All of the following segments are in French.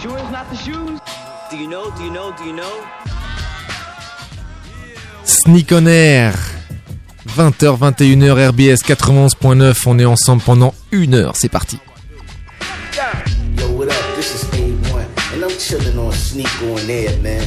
sure it's not the shoes? Do you know, do you know, do you know? Sneak on Air. 20h, 21h, RBS 91.9. On est ensemble pendant une heure. C'est parti. Yo, what up? This is A1, and I'm chilling on Sneak on Air, man.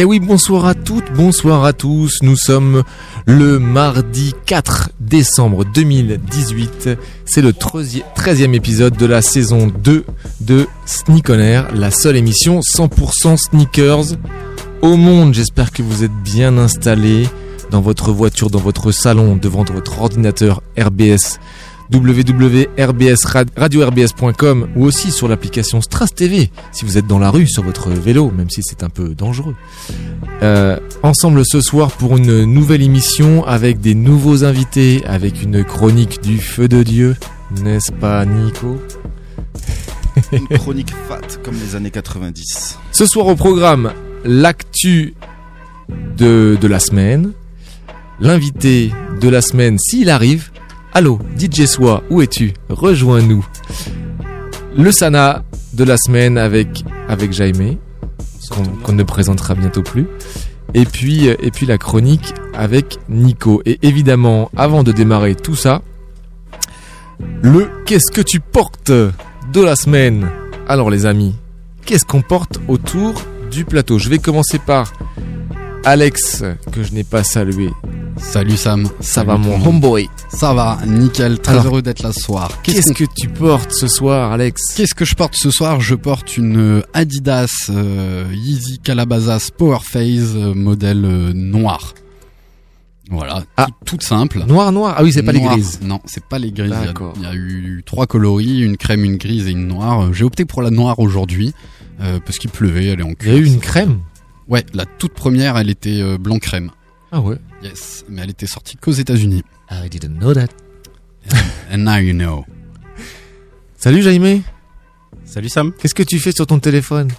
Eh oui, bonsoir à toutes, bonsoir à tous. Nous sommes le mardi 4 décembre 2018. C'est le 13e épisode de la saison 2 de Sneak on Air, la seule émission 100% sneakers au monde. J'espère que vous êtes bien installés dans votre voiture, dans votre salon, devant votre ordinateur RBS www.rbs.com ou aussi sur l'application Stras TV si vous êtes dans la rue sur votre vélo, même si c'est un peu dangereux. Euh, ensemble ce soir pour une nouvelle émission avec des nouveaux invités, avec une chronique du feu de Dieu, n'est-ce pas Nico? Une chronique fat comme les années 90. Ce soir au programme, l'actu de, de la semaine, l'invité de la semaine s'il arrive, Allô, DJ Soi, où es-tu? Rejoins-nous. Le Sana de la semaine avec, avec Jaime, qu'on ne présentera bientôt plus. Et puis, euh, et puis la chronique avec Nico. Et évidemment, avant de démarrer tout ça, le Qu'est-ce que tu portes de la semaine? Alors les amis, qu'est-ce qu'on porte autour du plateau? Je vais commencer par Alex, que je n'ai pas salué. Salut Sam. Ça Salut va mon homeboy Ça va, nickel, très Alors, heureux d'être là ce soir. Qu'est-ce que tu portes ce soir, Alex? Qu'est-ce que je porte ce soir? Je porte une Adidas euh, Yeezy Calabasas Power Phase euh, modèle euh, noir. Voilà, Ah. tout- toute simple. Noir, noir? Ah oui, c'est pas les grises. Non, c'est pas les grises. Il y a-. Il y, a eu trois coloris, une crème, une grise et une noire. J'ai opté pour la noire aujourd'hui parce qu'il pleuvait, elle est en Il y a eu une crème? Ouais, la toute première, elle était blanc crème. Ah ouais. Yes, mais elle était sortie qu'aux États-Unis. I didn't know that. And now you know. Salut Jaime, Salut Sam, qu'est-ce que tu fais sur ton téléphone?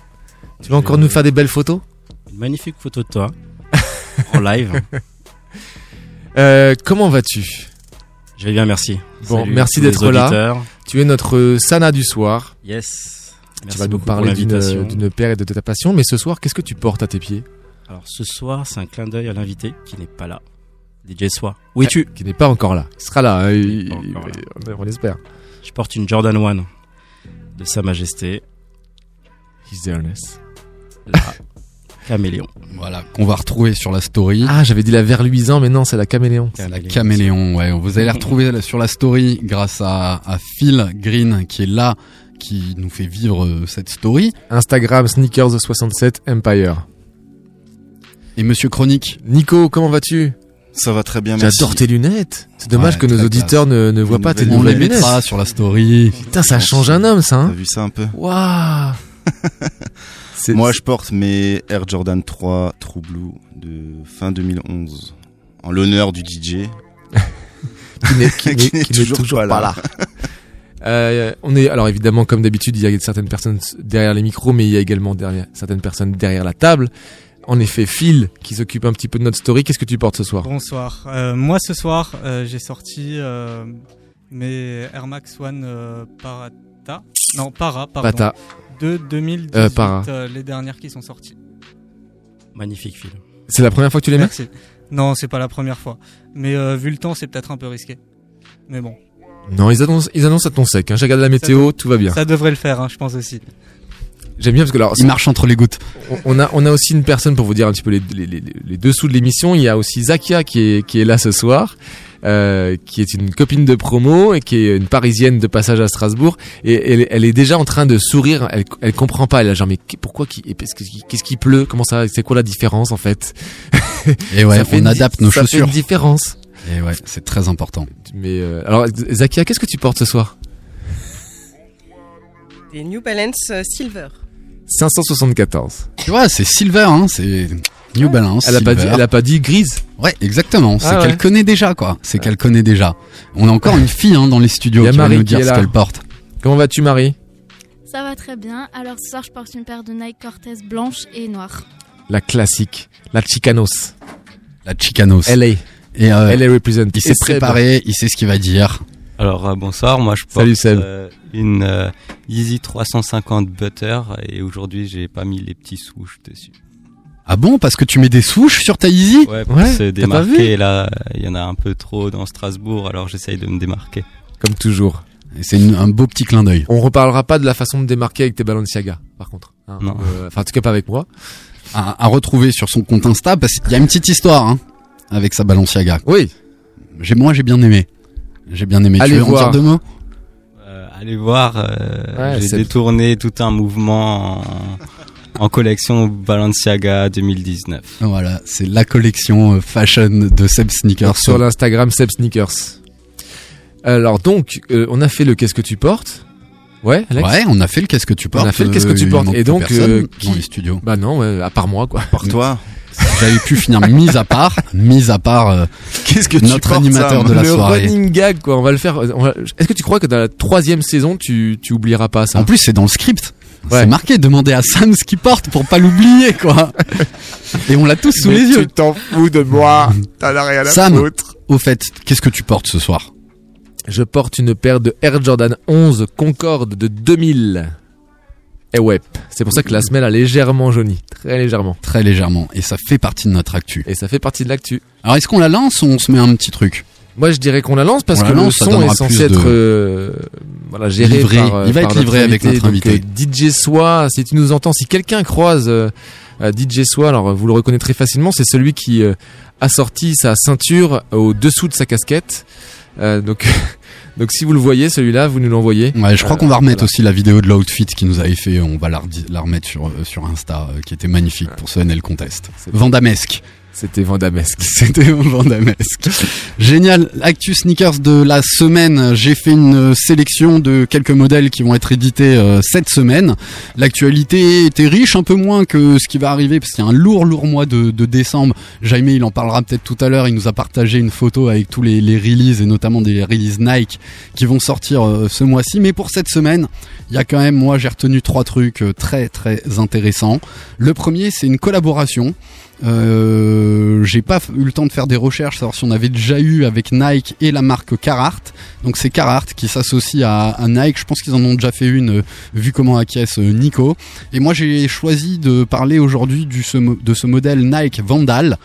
Tu vas encore nous faire des belles photos? une magnifique photo de toi en live. euh, Comment vas-tu? Je vais bien, merci. Bon, Salut merci d'être là. Tu es notre euh, Sana du soir. Yes. Merci tu vas nous parler d'une paire et de ta passion, mais ce soir, qu'est-ce que tu portes à tes pieds? Alors ce soir, c'est un clin d'œil à l'invité qui n'est pas là. DJ Soi. Où es-tu Qui n'est pas encore là. Il sera là, hein, il- là. on l'espère. Je porte une Jordan 1 de Sa Majesté, His Airness. la Caméléon. Voilà, qu'on va retrouver sur la story. Ah, j'avais dit la verluisant, mais non, c'est la caméléon. C'est la caméléon, ouais. Vous allez la retrouver sur la story grâce à, à Phil Green qui est là, qui nous fait vivre euh, cette story. Instagram Sneakers67 Empire. Et Monsieur Chronique, Nico, comment vas-tu? Ça va très bien, merci. J'adore tes lunettes. C'est dommage Ouais, que nos auditeurs ne, ne voient pas tes nouvelle- on les lunettes. mettra sur la story. Putain, ça change un homme, ça. T'as Hein vu ça un peu? Waouh Moi, je porte mes Air Jordan 3 True Blue de fin 2011 en l'honneur du DJ. qui n'est qui n'est- qui n'est qui n'est toujours toujours pas pas là. Euh, on est alors évidemment comme d'habitude il y a certaines personnes derrière les micros mais il y a également derrière certaines personnes derrière la table. En effet, Phil qui s'occupe un petit peu de notre story. Qu'est-ce que tu portes ce soir? Bonsoir. Euh, moi ce soir, euh, j'ai sorti euh, mes Air Max One euh, Parata. Non, Para, pardon. Pata. De 2018, Euh, Para. euh, les dernières qui sont sorties. Magnifique film. C'est la première fois que tu les mets? Merci. Non, c'est pas la première fois. Mais euh, vu le temps, c'est peut-être un peu risqué. Mais bon, Non, ils annoncent ils annoncent à ton sec. Hein. J'ai regardé la météo, tout va bien. ça devrait le faire, hein, je pense aussi. J'aime bien parce que alors Il marche entre les gouttes. on- on a on a aussi une personne pour vous dire un petit peu les, les, les, les dessous de l'émission. Il y a aussi Zakia qui est qui est là ce soir. euh, qui est une copine de promo et qui est une parisienne de passage à Strasbourg et elle, elle est déjà en train de sourire elle, elle comprend pas elle a genre mais qu- pourquoi qui qu'est-ce qui- qu'est-ce qui pleut? Comment ça? C'est quoi la différence en fait? Et ouais, Ça fait on adapte nos ça fait chaussures. une différence Et ouais, c'est très important. mais euh, alors Zakia qu'est-ce que tu portes ce soir? Des New Balance euh, Silver. 574 Tu vois, c'est silver, hein. C'est New Balance. Elle a pas dit, Silver. elle a pas dit grise. Ouais, exactement. C'est Ah qu'elle ouais. connaît déjà, quoi. C'est qu'elle connaît déjà. On a encore une fille hein, dans les studios qui va Marie nous qui dire ce qu'elle porte. Comment vas-tu, Marie? Ça va très bien. Alors ce soir, je porte une paire de Nike Cortez blanche et noire. La classique, la Chicanos. La Chicanos. LA. Et euh, LA represent. il s'est préparé, il sait ce qu'il va dire. Alors euh, bonsoir, moi je porte Salut, euh, une euh, Yeezy 350 Butter et aujourd'hui j'ai pas mis les petits souches dessus. Ah bon, parce que tu mets des souches sur ta Yeezy? Ouais, pour Ouais, se t'as pas vu? démarquer là, il y en a un peu trop dans Strasbourg alors j'essaye de me démarquer. Comme toujours. C'est un beau petit clin d'œil. On reparlera pas de la façon de démarquer avec tes Balenciaga, par contre. hein. Non. Euh, Enfin, en tout cas pas avec moi. À, à retrouver sur son compte Insta, parce qu'il y a une petite histoire hein, avec sa Balenciaga. Oui. J'ai, moi, j'ai bien aimé. J'ai bien aimé. Allez tu veux en voir. dire deux mots Euh, allez voir, euh, Ouais, j'ai c'est- détourné tout un mouvement en, en collection Balenciaga 2019. Voilà, c'est la collection euh, fashion de Seb Sneakers. Sur l'Instagram Seb Sneakers. Alors donc, euh, on a fait le qu'est-ce que tu portes? Ouais, Alex? Ouais, on a fait le qu'est-ce que tu portes. a fait le qu'est-ce que tu euh, il portes. Et donc, euh, dans qui- les studios. Bah non, ouais, à part moi quoi. Par toi. J'avais pu finir mise à part, mise à part. euh, Qu'est-ce que Notre animateur de la le soirée. running gag quoi. On va le faire. va- Est-ce que tu crois que dans la troisième saison tu tu oublieras pas ça En plus, c'est dans le script. Ouais. C'est marqué. Demandez à Sam ce qu'il porte pour pas l'oublier, quoi. Et on l'a tous sous les yeux. t'en fous de moi. T'en as rien Sam, au fait, qu'est-ce que tu portes ce soir? Je porte une paire de Air Jordan 11 Concorde de 2000. Et ouais, c'est pour ça que la semelle a légèrement jauni, très légèrement. Très légèrement. Et ça fait partie de notre actu. Et ça fait partie de l'actu. Alors, est-ce qu'on la lance ou on se met un petit truc? Moi, je dirais qu'on la lance parce On que la lance, son est censé plus de- être euh, voilà géré Livré. par. euh, Il va par être livré avec notre invité. euh, DJ Soi, si tu nous entends, si quelqu'un croise euh, DJ Soi, alors vous le reconnaîtrez facilement, c'est celui qui euh, a sorti sa ceinture au dessous de sa casquette. Donc, donc si vous le voyez, celui-là, vous nous l'envoyez. Ouais, je crois Euh, qu'on va remettre voilà. aussi la vidéo de l'outfit qui nous avait fait. On va la, remettre sur, euh, sur Insta, euh, qui était magnifique pour ce NL Contest. Vandamesque. C'était Vandamesque. C'était Vandamesque. Génial. Actu sneakers de la semaine. J'ai fait une sélection de quelques modèles qui vont être édités euh, cette semaine. L'actualité était riche, un peu moins que ce qui va arriver parce qu'il y a un lourd, lourd mois de, décembre. Jaime, il en parlera peut-être tout à l'heure. Il nous a partagé une photo avec tous les, les releases et notamment des releases Nike qui vont sortir euh, ce mois-ci. Mais pour cette semaine, il y a quand même, moi, j'ai retenu trois trucs euh, très, très intéressants. Le premier, c'est une collaboration. Euh, j'ai pas eu le temps de faire des recherches, savoir si on avait déjà eu avec Nike et la marque Carhartt. Donc c'est Carhartt qui s'associe à, Nike. Je pense qu'ils en ont déjà fait une, euh, vu comment acquiesce euh, Nico. Et moi j'ai choisi de parler aujourd'hui de ce modèle Nike Vandal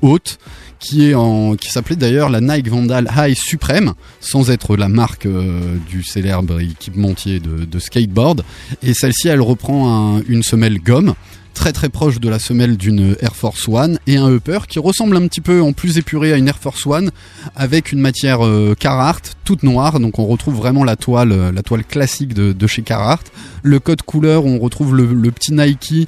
haute qui est qui s'appelait d'ailleurs la Nike Vandal High Supreme sans être la marque du célèbre équipementier de, skateboard et celle-ci elle reprend un- une semelle gomme très très proche de la semelle d'une Air Force One et un upper qui ressemble un petit peu en plus épuré à une Air Force One avec une matière euh, Carhartt toute noire. Donc on retrouve vraiment la toile euh, la toile classique de, de chez Carhartt. Le code couleur on retrouve le, le petit Nike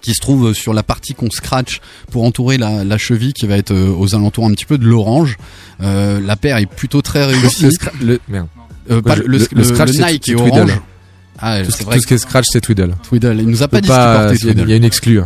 qui se trouve sur la partie qu'on scratch pour entourer la, la cheville qui va être euh, aux alentours un petit peu de l'orange. Euh, la paire est plutôt très réussie. Le, scra- le- merde. Euh, pas le, le- le scratch, Nike est Twiddle. orange ah, Tout, c'est tout ce qui est scratch, c'est Twiddle. Twiddle il nous a pas dit pas- ce qu'il portait Il y a- il y une exclue.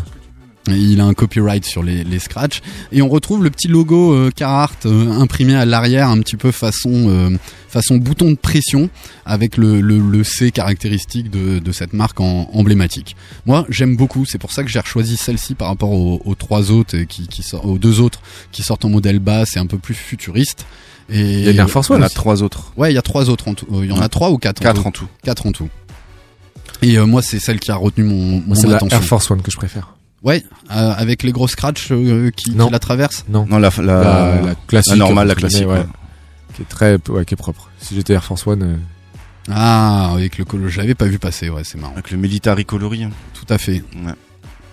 il a un copyright sur les, les scratchs et on retrouve le petit logo euh, Carhartt euh, imprimé à l'arrière un petit peu façon euh, façon bouton de pression avec le, le, le C caractéristique de, de cette marque en, emblématique. Moi j'aime beaucoup, c'est pour ça que j'ai choisi celle-ci par rapport aux, aux trois autres qui, qui sort- aux deux autres qui sortent en modèle bas, c'est un peu plus futuriste. Et Il y a une Air Force On One. a trois autres. Ouais, il y a trois autres en tout. Euh, Il y en a trois ou quatre Quatre en en tout. Quatre en tout. Et euh, moi c'est celle qui a retenu mon, mon Moi, c'est la attention. Air Force One que je préfère. Ouais, euh, avec les gros scratchs euh, qui, la traversent. Non. Non, la, la, la, la classique. la normale, la classique. ouais. ouais. Qui est très, ouais, qui est propre. Si j'étais Air Force One, euh, Ah, avec le colo, je l'avais pas vu passer, ouais, c'est marrant. Avec le military coloris. Tout à fait. Ouais.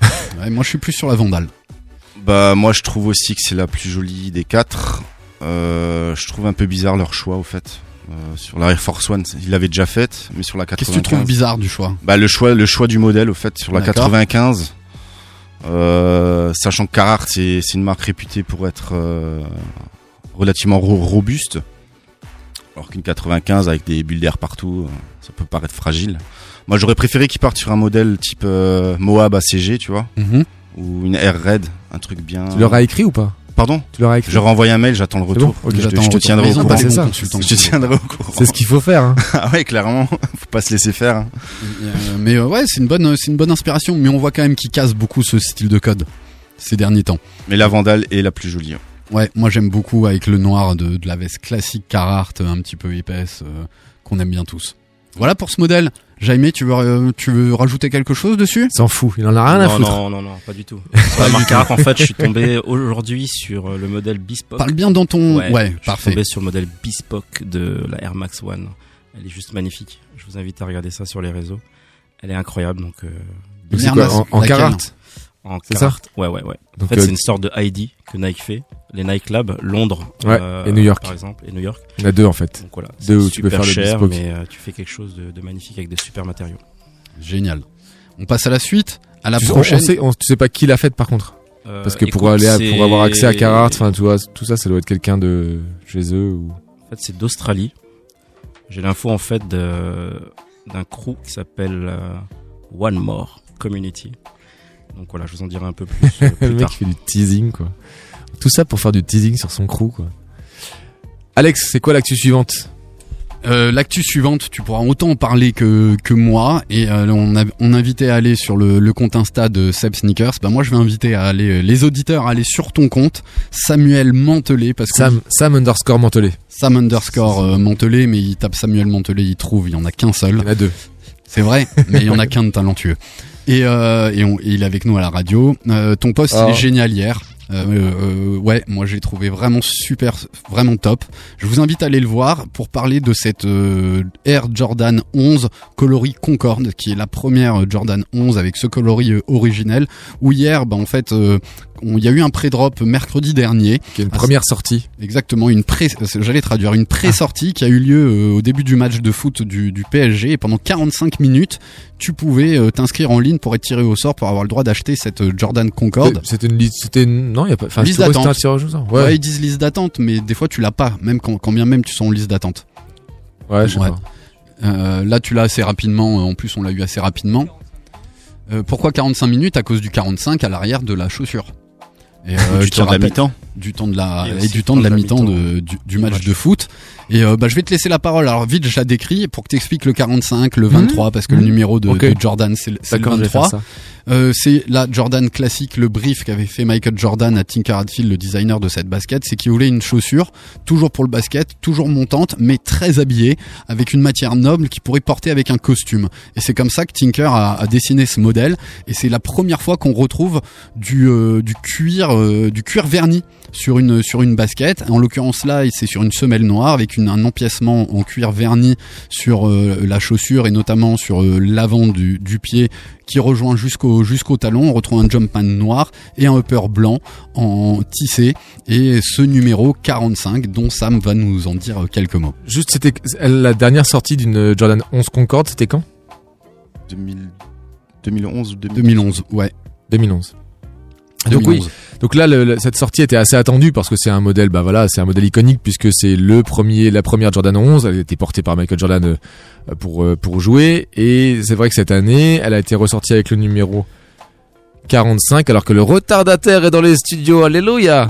Ouais, moi, je suis plus sur la Vandale. Bah moi je trouve aussi que c'est la plus jolie des quatre. Euh, je trouve un peu bizarre leur choix au fait. Euh, sur la Air Force One, il l'avait déjà faite, mais sur la Qu'est-ce 95. que tu trouves bizarre du choix? Bah le choix, le choix du modèle au fait sur la D'accord. 95. Euh, sachant que Carhartt c'est c'est une marque réputée pour être euh, relativement ro- robuste, alors qu'une 95 avec des bulles d'air partout, ça peut paraître fragile. Moi j'aurais préféré qu'ils partent sur un modèle type Moab ACG, tu vois. Mhm. ou une Air Red, un truc bien. Tu leur as écrit ou pas? Pardon Tu leur as écrit Je envoyé un mail, j'attends le retour. bon je, te- te tiendrai au courant. c'est ça. Je te tiendrai au courant. C'est ce qu'il faut faire. Hein. Ah ouais, clairement, faut pas se laisser faire. hein. Euh, mais euh, ouais, c'est une bonne, c'est une bonne inspiration. Mais on voit quand même qu'il casse beaucoup ce style de code ces derniers temps. Mais la Vandale est la plus jolie. hein. Ouais, moi j'aime beaucoup avec le noir de, de la veste classique Carhartt, un petit peu épaisse, euh, qu'on aime bien tous. Voilà pour ce modèle. Jaime, tu veux, euh, tu veux rajouter quelque chose dessus? S'en fout, il en a rien à foutre. non, non, non, pas du tout. Marque Carhartt, en fait, je suis tombé aujourd'hui sur euh, le modèle Bespoke. Parle bien dans ton. Ouais, je suis parfait. tombé sur le modèle Bespoke de la Air Max One. Elle est juste magnifique. Je vous invite à regarder ça sur les réseaux. Elle est incroyable, donc euh, Donc c'est Air quoi Max, En, en en C'est. Ouais, ouais, ouais. En fait, euh, c'est une sorte de ID que Nike fait. Les Nike Labs, Londres, Ouais, et New York. par exemple, et New York. Il y en a deux en fait. Donc voilà, Deux où tu peux super faire le cher, bespoke. mais euh, tu fais quelque chose de, de magnifique avec des super matériaux. Génial. On passe à la suite, à la Tu, on sait, on- tu sais pas qui l'a fait par contre Euh, Parce que pour aller pour avoir accès à Carhartt, enfin tu vois, tout ça, ça doit être quelqu'un de chez eux ou. En fait, c'est d'Australie. J'ai l'info en fait de- d'un crew qui s'appelle euh, One More Community. Donc voilà, je vous en dirai un peu plus, euh, plus le mec tard. fait du teasing quoi. Tout ça pour faire du teasing sur son crew quoi. Alex, c'est quoi l'actu suivante? Euh, L'actu suivante, tu pourras autant en parler que, que moi. Et euh, on, a, on invitait à aller sur le, le compte Insta de Seb Sneakers. Bah moi, je vais inviter à aller les auditeurs à aller sur ton compte, Samuel Mantelet, parce que Sam, Sam underscore Mantelet. Sam underscore euh, Mantelet, mais il tape Samuel Mantelet, il trouve, il y en a qu'un seul. Il y en a deux. C'est vrai, mais il y en a qu'un de talentueux. Et, euh, et, on- et il est avec nous à la radio. Euh, ton post, il Oh. est génial hier. Euh, euh, ouais, moi j'ai trouvé vraiment super, vraiment top. Je vous invite à aller le voir pour parler de cette euh, Air Jordan 11 coloris Concorde, qui est la première Jordan 11 avec ce coloris euh, originel. Où hier, bah en fait, euh, il y a eu un pré-drop mercredi dernier. Qui est une Ah, première sortie. Exactement, une pré, j'allais traduire une pré-sortie qui a eu lieu euh, au début du match de foot du, du PSG et pendant 45 minutes, tu pouvais euh, t'inscrire en ligne pour être tiré au sort pour avoir le droit d'acheter cette euh, Jordan Concorde. C'était une liste, c'était non, il y a pas, enfin, Liste d'attente. Ouais. Ouais, ils disent liste d'attente, mais des fois tu l'as pas, même quand, quand bien même tu sens en liste d'attente. ouais, je sais Ouais. pas. Euh, là, tu l'as assez rapidement. En plus, on l'a eu assez rapidement. Euh, pourquoi 45 minutes? À cause du 45 à l'arrière de la chaussure. Et, euh, du temps de la mi-temps. du temps de la Et du temps de la mi-temps de, du, du match. de foot. Et euh, bah, je vais te laisser la parole. Alors vite, je la décris pour que tu expliques le 45, le 23, parce que le Mhm. numéro de, Jordan c'est le, c'est le D'accord, je vais faire 23. ça. Euh, c'est la Jordan classique, le brief qu'avait fait Michael Jordan à Tinker Hatfield, le designer de cette basket, c'est qu'il voulait une chaussure toujours pour le basket, toujours montante, mais très habillée, avec une matière noble qui pourrait porter avec un costume. Et c'est comme ça que Tinker a, a dessiné ce modèle. Et c'est la première fois qu'on retrouve du, euh, du cuir, euh, du cuir verni sur une sur une basket. En l'occurrence là, c'est sur une semelle noire avec une, un empiècement en cuir verni sur euh, la chaussure et notamment sur euh, l'avant du, du pied qui rejoint jusqu'au jusqu'au talon. On retrouve un jump noir et un upper blanc en tissé et ce numéro 45 dont Sam va nous en dire quelques mots. Juste, c'était la dernière sortie d'une Jordan 11 Concorde, c'était quand? 2000 2011 ou 2012. 2011, ouais. 2011. Donc oui, 2011. donc là le- le- cette sortie était assez attendue parce que c'est un modèle, bah voilà, c'est un modèle iconique puisque c'est le premier, la première Jordan 11. Elle a été portée par Michael Jordan euh, pour euh, pour jouer et c'est vrai que cette année, elle a été ressortie avec le numéro 45 alors que le retardataire est dans les studios. Alléluia.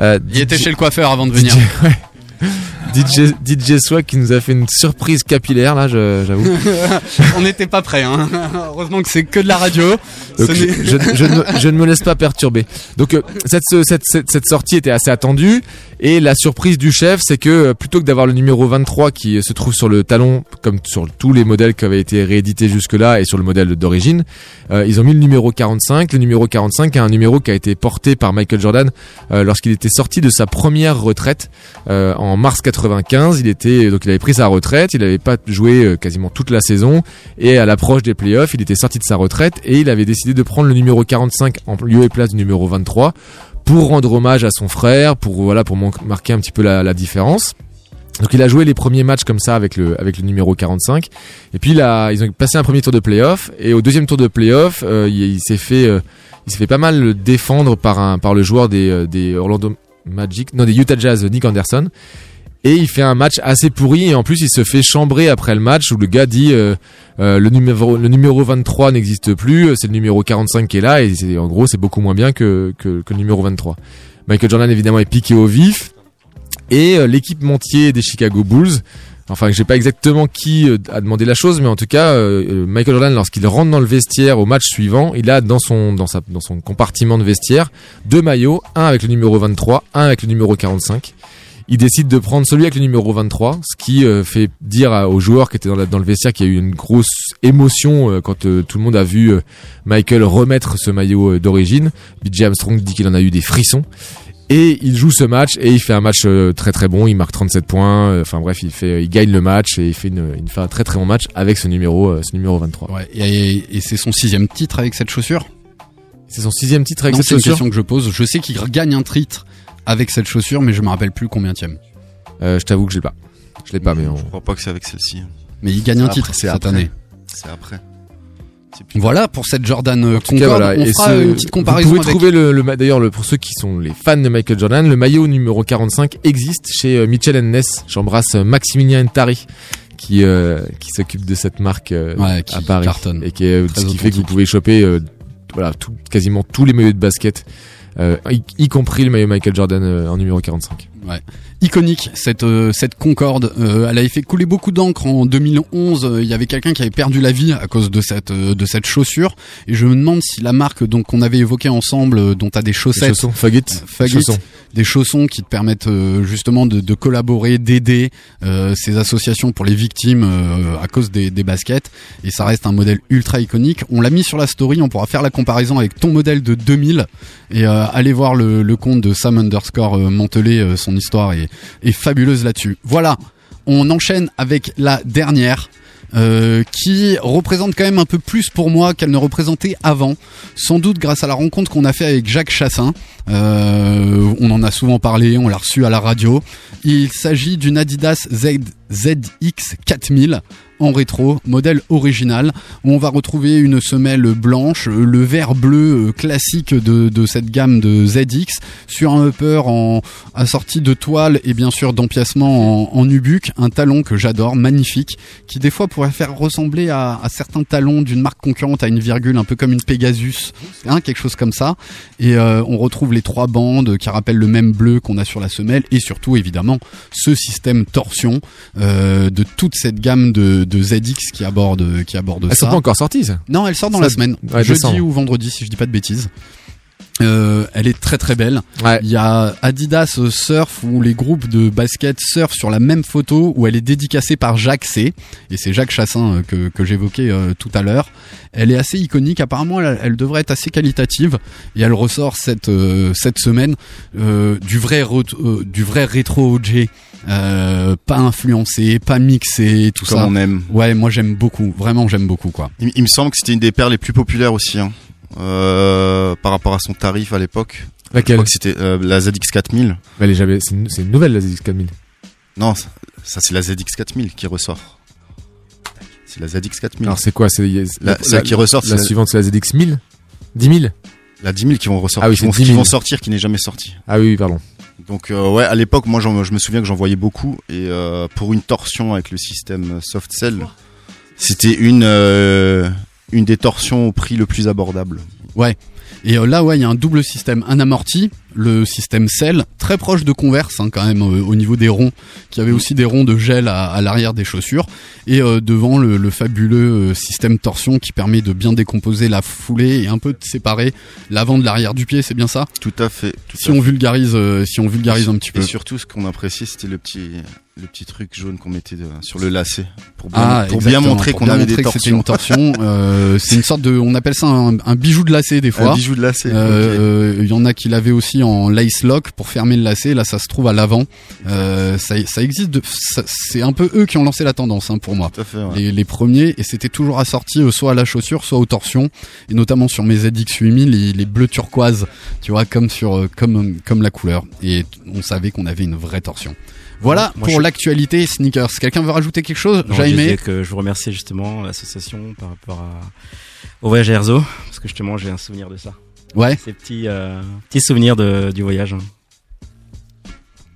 Euh, Il était chez le coiffeur avant de venir. DJ. DJ, Swag qui nous a fait une surprise capillaire là, j'avoue. On n'était pas prêt. Hein. Heureusement que c'est que de la radio. Donc, je, n'est- je, je ne, me- je ne me laisse pas perturber. Donc euh, cette, ce- cette, cette, cette sortie était assez attendue et la surprise du chef c'est que euh, plutôt que d'avoir le numéro 23 qui euh, se trouve sur le talon comme sur tous les modèles qui avaient été réédités jusque-là et sur le modèle d'origine, euh, ils ont mis le numéro 45. Le numéro 45 est un numéro qui a été porté par Michael Jordan euh, lorsqu'il était sorti de sa première retraite en mars 95. Il était donc il avait pris sa retraite, il n'avait pas joué euh, quasiment toute la saison et à l'approche des playoffs, il était sorti de sa retraite et il avait décidé de prendre le numéro 45 en lieu et place du numéro 23 pour rendre hommage à son frère, pour voilà pour marquer un petit peu la, différence. Donc il a joué les premiers matchs comme ça avec le avec le numéro 45 et puis là ils ont passé un premier tour de playoff et au deuxième tour de playoff euh, il, il s'est fait euh, il s'est fait pas mal défendre par un par le joueur des des Orlando Magic non des Utah Jazz Nick Anderson Et il fait un match assez pourri et en plus il se fait chambrer après le match où le gars dit euh, euh, le numéro le numéro 23 n'existe plus, euh, c'est le numéro 45 qui est là et c'est- en gros c'est beaucoup moins bien que, que, le numéro 23. Michael Jordan évidemment est piqué au vif et euh, l'équipementier des Chicago Bulls Enfin, je sais pas exactement qui a demandé la chose, mais en tout cas, Michael Jordan, lorsqu'il rentre dans le vestiaire au match suivant, il a dans son dans sa dans son compartiment de vestiaire deux maillots, un avec le numéro 23, un avec le numéro 45. Il décide de prendre celui avec le numéro 23, ce qui euh, fait dire à- aux joueurs qui étaient dans, la- dans le vestiaire qu'il y a eu une grosse émotion euh, quand euh, tout le monde a vu Michael remettre ce maillot d'origine. BJ Armstrong dit qu'il en a eu des frissons. Et il joue ce match et il fait un match très très bon. Il marque 37 points. Enfin bref, il fait, il gagne le match et il fait, une, il fait un très très bon match avec ce numéro, ce numéro 23. Ouais, et, et c'est son sixième titre avec cette chaussure? C'est son sixième titre avec Non, cette c'est une chaussure? question que je pose. Je sais qu'il gagne un titre avec cette chaussure, mais je me rappelle plus combien tième. Euh, je t'avoue que je l'ai pas. Je l'ai pas, mais on... Je crois pas que c'est avec celle-ci. Mais il gagne un titre cette après. année. C'est après. Voilà pour cette Jordan euh, En Concorde. cas, voilà. On Et fera ce- une petite comparaison Vous pouvez avec. trouver le, le ma- d'ailleurs le, pour ceux qui sont les fans de Michael Jordan, le maillot numéro 45 existe chez euh, Mitchell Ness. J'embrasse euh, Maximilien Ntari qui euh, qui s'occupe de cette marque euh, Ouais, qui à Paris cartonne. et qui est, ce qui fait que vous pouvez choper euh, voilà tout, quasiment tous les maillots de basket, euh, y, y compris le maillot Michael Jordan euh, en numéro 45. Ouais. Iconique cette euh, cette Concorde. Euh, elle avait fait couler beaucoup d'encre en 2011. Euh, Il y avait quelqu'un qui avait perdu la vie à cause de cette euh, de cette chaussure. Et je me demande si la marque donc qu'on avait évoquée ensemble, euh, dont t'as des chaussettes, chaussons, chaussons. des chaussons qui te permettent euh, justement de, de collaborer, d'aider euh, ces associations pour les victimes euh, à cause des, des baskets. Et ça reste un modèle ultra iconique. On l'a mis sur la story. On pourra faire la comparaison avec ton modèle de 2000 et euh, aller voir le, le compte de Sam underscore Mantelet. euh, son histoire est, est fabuleuse là-dessus. Voilà. On enchaîne avec la dernière. euh, qui représente quand même un peu plus pour moi qu'elle ne représentait avant, sans doute grâce à la rencontre qu'on a fait avec Jacques Chassin. Euh, on en a souvent parlé, on l'a reçu à la radio. Il s'agit d'une Adidas Z, ZX 4000 en rétro, modèle original, où on va retrouver une semelle blanche, le vert bleu euh, classique de, cette gamme de ZX, sur un upper en assorti de toile et bien sûr d'empiècement en, en un talon que j'adore, magnifique, qui des fois pourrait faire ressembler à, certains talons d'une marque concurrente à une virgule, un peu comme une Pegasus, hein, quelque chose comme ça. Et euh, on retrouve les trois bandes qui rappellent le même bleu qu'on a sur la semelle, et surtout évidemment ce système torsion euh, de toute cette gamme de, de ZX qui aborde qui aborde Elles ça. sont pas encore sorties, ça. Non, elle sort dans Ça- la semaine, Ouais, jeudi décembre. ou vendredi si je dis pas de bêtises. Euh, elle est très très belle. Il y a Adidas Surf où les groupes de basket surfent sur la même photo où elle est dédicacée par Jacques C. Et c'est Jacques Chassin euh, que, que j'évoquais euh, tout à l'heure. Elle est assez iconique. Apparemment, elle, elle devrait être assez qualitative. Et elle ressort cette euh, cette semaine du vrai du vrai rétro OG. Euh, pas influencé, pas mixé, tout Comme ça. on aime. Ouais, moi j'aime beaucoup. Vraiment, j'aime beaucoup quoi. Il, il me semble que c'était une des paires les plus populaires aussi, hein, euh, par rapport à son tarif à l'époque. Laquelle Je crois que c'était euh, la ZX 4000. Mais elle est jamais, c'est une, nouvelle la ZX 4000. Non, ça, ça, c'est la ZX 4000 qui ressort. C'est la ZX 4000. Alors c'est quoi C'est La- celle qui ressort, La c'est la- suivante, c'est la ZX 1000 10 000 La 10 000 qui vont ressortir, Ah oui, qui, c'est vont, 10 qui 000. vont sortir, qui n'est jamais sorti. Ah oui, oui, pardon. Donc euh, ouais, à l'époque, moi, j'en- je me souviens que j'en voyais beaucoup et euh, pour une torsion avec le système soft cell, c'était une euh, une des torsions au prix le plus abordable. Ouais. Et euh, là, ouais, il y a un double système, un amorti, le système Cell, très proche de Converse hein, quand même euh, au niveau des ronds, qui avait aussi des ronds de gel à, à l'arrière des chaussures, et euh, devant le, le fabuleux euh, système torsion qui permet de bien décomposer la foulée et un peu de séparer l'avant de l'arrière du pied, c'est bien ça? Tout à fait. tout Si à on fait. vulgarise, si on vulgarise un petit peu. Et surtout, ce qu'on appréciait, c'était le petit le petit truc jaune qu'on mettait de- sur le lacet pour bien, Ah, pour bien exactement, montrer qu'on avait des que torsions. une torsion. c'est une sorte de, on appelle ça un, un bijou de lacet des fois. Un bijou de lacet. Il y en a qui l'avaient aussi en lace lock pour fermer le lacet. Là, ça se trouve à l'avant. Euh, ça, ça existe. C'est un peu eux qui ont lancé la tendance hein, pour moi. Tout à fait, ouais. Les, les premiers et c'était toujours assorti euh, soit à la chaussure, soit aux torsions. Et notamment sur mes ZX 8000, les, les bleus turquoise, tu vois, comme sur euh, comme comme la couleur. Et on savait qu'on avait une vraie torsion. Voilà Moi, pour je- l'actualité sneakers. Quelqu'un veut rajouter quelque chose Non, je Jaime disais que je vous remercie justement l'association par rapport à, au voyage à Erzo, parce que justement j'ai un souvenir de ça. Ouais. Ces petits, euh, petits souvenirs de, du voyage. hein.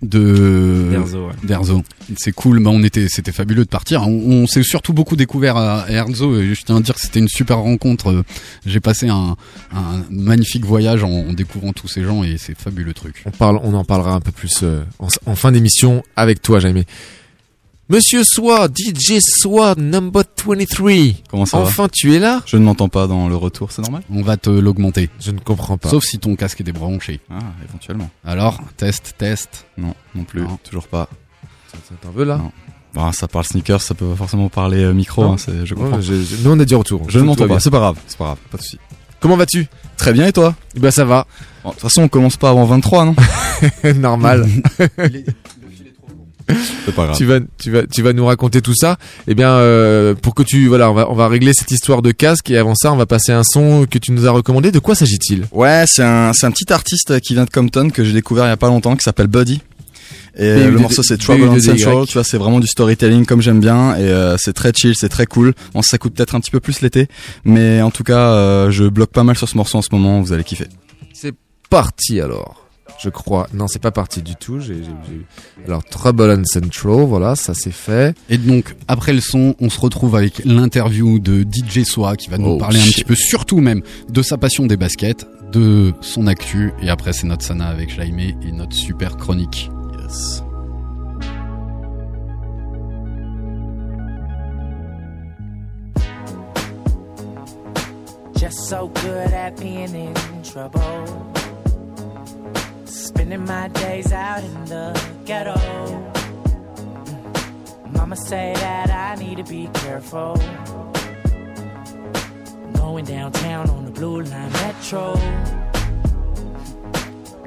de D'Erzo, ouais. d'Erzo. C'est cool, bah on était, c'était fabuleux de partir. On, on s'est surtout beaucoup découvert à Erzo. Et je tiens à dire que c'était une super rencontre. Euh, J'ai passé un, un magnifique voyage en, en découvrant tous ces gens et c'est fabuleux truc. On parle, on en parlera un peu plus euh, en, en fin d'émission avec toi, Jaime. Monsieur Soi, DJ Soi, number 23. Comment ça va Enfin, tu es là Je ne m'entends pas dans le retour, c'est normal On va te l'augmenter. Je ne comprends pas. Sauf si ton casque est débranché. Ah, éventuellement. Alors, test, test. Non, non plus, Non. toujours pas. T'en veux là Non. Bah, ça parle sneakers, ça peut pas forcément parler euh, micro, Non. hein, c'est- je comprends. Ouais, nous, on a du retour. Je ne Tout m'entends va pas, bien. c'est pas grave, c'est pas grave, pas de souci. Comment vas-tu? Très bien et toi? Bah ça va. Bon, De toute façon, on commence pas avant 23, non? Normal. pas grave. tu vas, tu vas, tu vas nous raconter tout ça. Eh bien, euh, pour que tu, voilà, on va, on va régler cette histoire de casque et avant ça, on va passer un son que tu nous as recommandé. De quoi s'agit-il? Ouais, c'est un, c'est un petit artiste qui vient de Compton que j'ai découvert il y a pas longtemps, qui s'appelle Buddy. Et euh, BU2D, le morceau c'est Trouble on BU2DY. Central, tu vois, c'est vraiment du storytelling comme j'aime bien et euh, c'est très chill, c'est très cool. Bon, ça coûte peut-être un petit peu plus l'été, mais en tout cas, euh, je bloque pas mal sur ce morceau en ce moment, vous allez kiffer. C'est parti alors. Je crois. Non, c'est pas parti du tout. Alors, Trouble on Central, voilà, ça c'est fait. Et donc, après le son, on se retrouve avec l'interview de DJ Soa qui va nous Oh, parler un shit. petit peu, surtout même, de sa passion des baskets, de son actu. Et après, c'est notre Sana avec Jaime et notre super chronique. Yes. Just so good at being in trouble. Spending my days out in the ghetto. Mama say that I need to be careful. Going downtown on the blue line metro.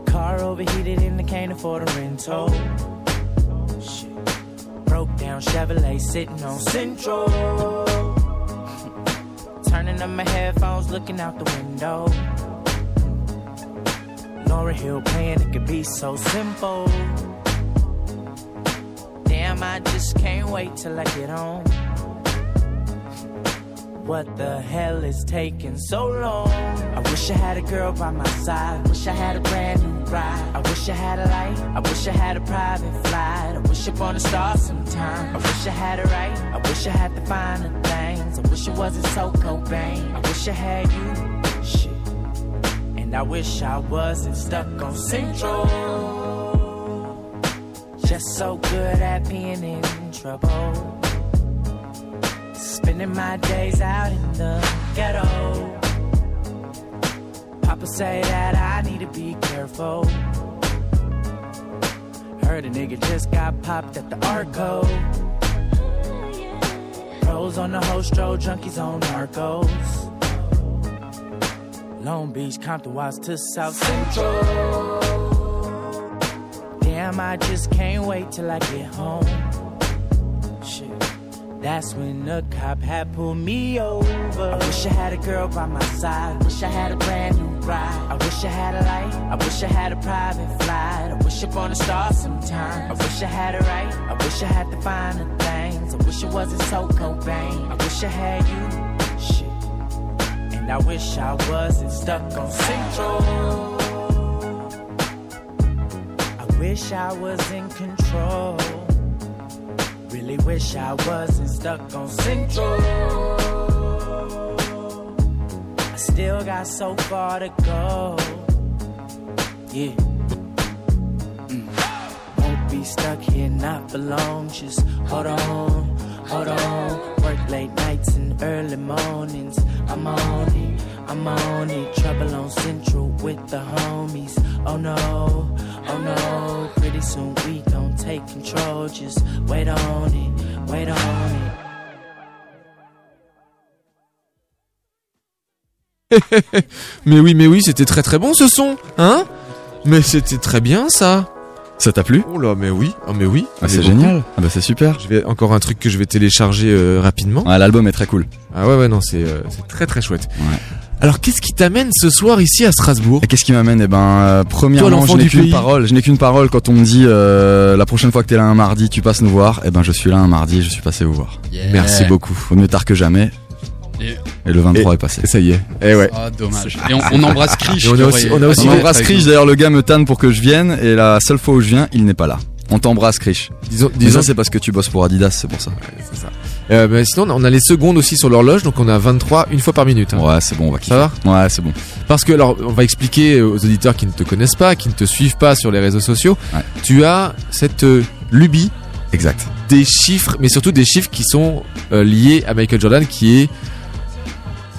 Car overheated and I can't afford a rental. Broke down Chevrolet sitting on Central. Turning up my headphones, looking out the window. Laura Hill playing, it could be so simple. Damn, I just can't wait till I get home. What the hell is taking so long? I wish I had a girl by my side. I wish I had a brand new ride. I wish I had a light. I wish I had a private flight. I wish upon a star sometime. I wish I had it right. I wish I had the finer things. I wish it wasn't so Cobain. I wish I had you. And I wish I wasn't stuck on Central. Just so good at being in trouble. Spending my days out in the ghetto. Papa say that I need to be careful. Heard a nigga just got popped at the Arco. Pros on the hostro, junkies on narcos. Long Beach, Compton, Watts to South Central. Damn, I just can't wait till I get home. Shit. That's when the cop had pulled me over. I wish I had a girl by my side. I Wish I had a brand new ride. I wish I had a light. I wish I had a private flight. I wish upon a star sometime. I wish I had it right. I wish I had the finer things. I wish it wasn't so Cobain. I wish I had you. And I wish I wasn't stuck on Central. I wish I was in control. Really wish I wasn't stuck on Central. I still got so far to go. Yeah. Mm. Won't be stuck here, not for long. Just hold on, hold on. Work late nights and early mornings. I'm on it, I'm on it. Trouble on Central with the homies. Oh no, oh no. Pretty soon we gon' take control. Just wait on it, wait on it. Mais oui, mais oui, c'était très très bon ce son, hein? Mais c'était très bien ça. Ça t'a plu? Oh là, mais oui, oh mais oui. Ah, Mais c'est génial. Ah bah c'est super. Je vais encore un truc que je vais télécharger euh, rapidement. Ouais, L'album est très cool. Ah ouais ouais non, c'est euh, c'est très très chouette. Ouais. Alors qu'est-ce qui t'amène ce soir ici à Strasbourg? Et qu'est-ce qui m'amène? Eh ben, euh, premièrement, je n'ai qu'une parole. Je n'ai qu'une parole quand on me dit euh, la prochaine fois que t'es là un mardi, tu passes nous voir. Eh ben, je suis là un mardi, je suis passé vous voir. Merci beaucoup. Faut mieux tard que jamais. Et le 23 est passé. Et ça y est. Eh ouais. Ah, dommage. Et on, on embrasse Krish. Et on qui a aurait- aussi- on a aussi- On Ouais, embrasse Krish, d'ailleurs le gars me tanne pour que je vienne et la seule fois où je viens, il n'est pas là. On t'embrasse Krish. Disons, disons c'est parce que tu bosses pour Adidas, c'est pour ça. c'est ça. Euh, mais sinon, on a les secondes aussi sur l'horloge, donc on a 23 une fois par minute. hein. Ouais, c'est bon, on va kiffer. Ça va Ouais, c'est bon. Parce que, alors, on va expliquer aux auditeurs qui ne te connaissent pas, qui ne te suivent pas sur les réseaux sociaux. Ouais. Tu as cette euh, lubie Exact. des chiffres, mais surtout des chiffres qui sont euh, liés à Michael Jordan, qui est